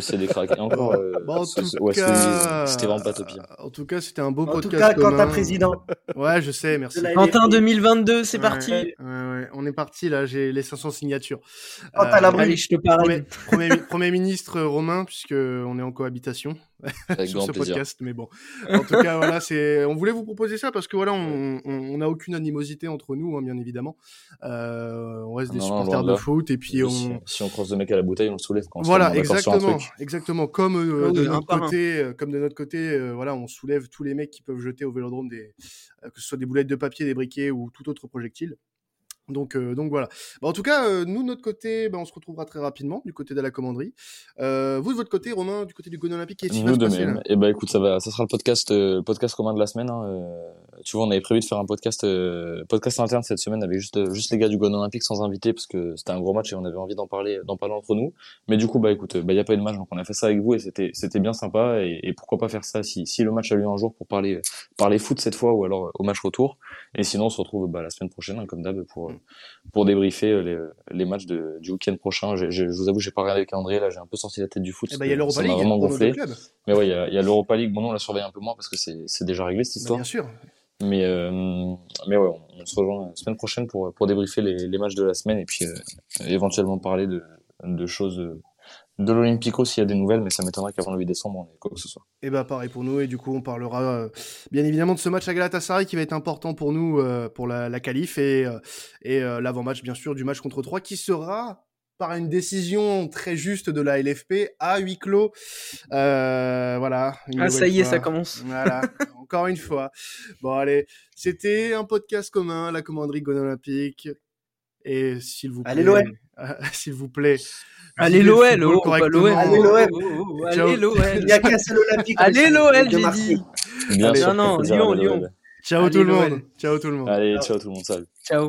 c'est des cracks. Et encore, euh, bon, en tout ouais, cas... c'était vraiment pas top. En tout cas, c'était un beau en podcast. En tout cas, Quentin Président. Ouais, je sais, merci. Quentin 2022, c'est parti. Ouais, ouais, on est parti là, j'ai les 500 signatures. Quentin euh, Allez, je te parle. Premier, premier, premier ministre Romain, puisque on est en cohabitation. Avec sur ce plaisir. podcast, mais bon. En tout cas, voilà, c'est, on voulait vous proposer ça parce que voilà, on n'a aucune animosité entre nous, hein, bien évidemment. Euh, on reste des supporters de foot et puis on. Si, on croise le mec à la bouteille, on le soulève. Quand voilà, exactement, exactement. Comme euh, de notre côté, euh, comme de notre côté, euh, voilà, on soulève tous les mecs qui peuvent jeter au vélodrome des, que ce soit des boulettes de papier, des briquets ou tout autre projectile. Donc, euh, donc voilà. Bah, en tout cas, euh, nous, de notre côté, bah, on se retrouvera très rapidement du côté de la commanderie. Euh, vous, de votre côté, Romain, du côté du Gon Olympique, qu'est-ce qui va se passer Et eh bah écoute, ça va, ça sera le podcast, euh, podcast commun de la semaine. Hein, euh, tu vois, on avait prévu de faire un podcast, podcast interne cette semaine avec juste, juste les gars du Gon Olympique sans inviter parce que c'était un gros match et on avait envie d'en parler, d'en parler entre nous. Mais du coup, bah écoute, bah y a pas eu de match, donc on a fait ça avec vous et c'était, c'était bien sympa. Et, et, pourquoi pas faire ça si, si le match a lieu un jour pour parler, parler foot cette fois ou alors au match retour. Et sinon, on se retrouve bah, la semaine prochaine, hein, comme d'hab, pour, pour débriefer euh, les, les matchs de, du week-end prochain. Je, je, vous avoue, j'ai pas regardé le calendrier. Là, j'ai un peu sorti la tête du foot. Eh ben, il y a l'Europa League. vraiment gonflé. Mais ouais, il y a, y a l'Europa League. Bon, non, on la surveille un peu moins parce que c'est déjà réglé cette bah, histoire. bien sûr. Mais, euh, mais ouais, on, se rejoint la semaine prochaine pour, pour débriefer les, les matchs de la semaine et puis euh, éventuellement parler de, de choses de l'Olympico s'il y a des nouvelles, mais ça m'étonnerait qu'avant le 8 décembre, on ait quoi que ce soit. Et bah pareil pour nous, et du coup on parlera euh, bien évidemment de ce match à Galatasaray qui va être important pour nous euh, pour la, la qualif et, euh, et l'avant-match bien sûr du match contre 3 qui sera par une décision très juste de la LFP à huis clos. voilà. Ah ça y est, ça commence. Voilà. Encore une fois. Bon allez, c'était un podcast commun, la commanderie Gone Olympique. Et s'il vous plaît, allez l'OM. s'il vous plaît, Allez l'OL, oh, pas l'OM. Allez l'OM. Allez l'OL. Il n'y a qu'un seul Olympique. Allez l'OL, j'ai dit. Bien sûr, non, non, Lyon, Lyon. Ciao tout le monde. Ciao tout le monde. Allez, ciao tout le monde. Salut. Ciao.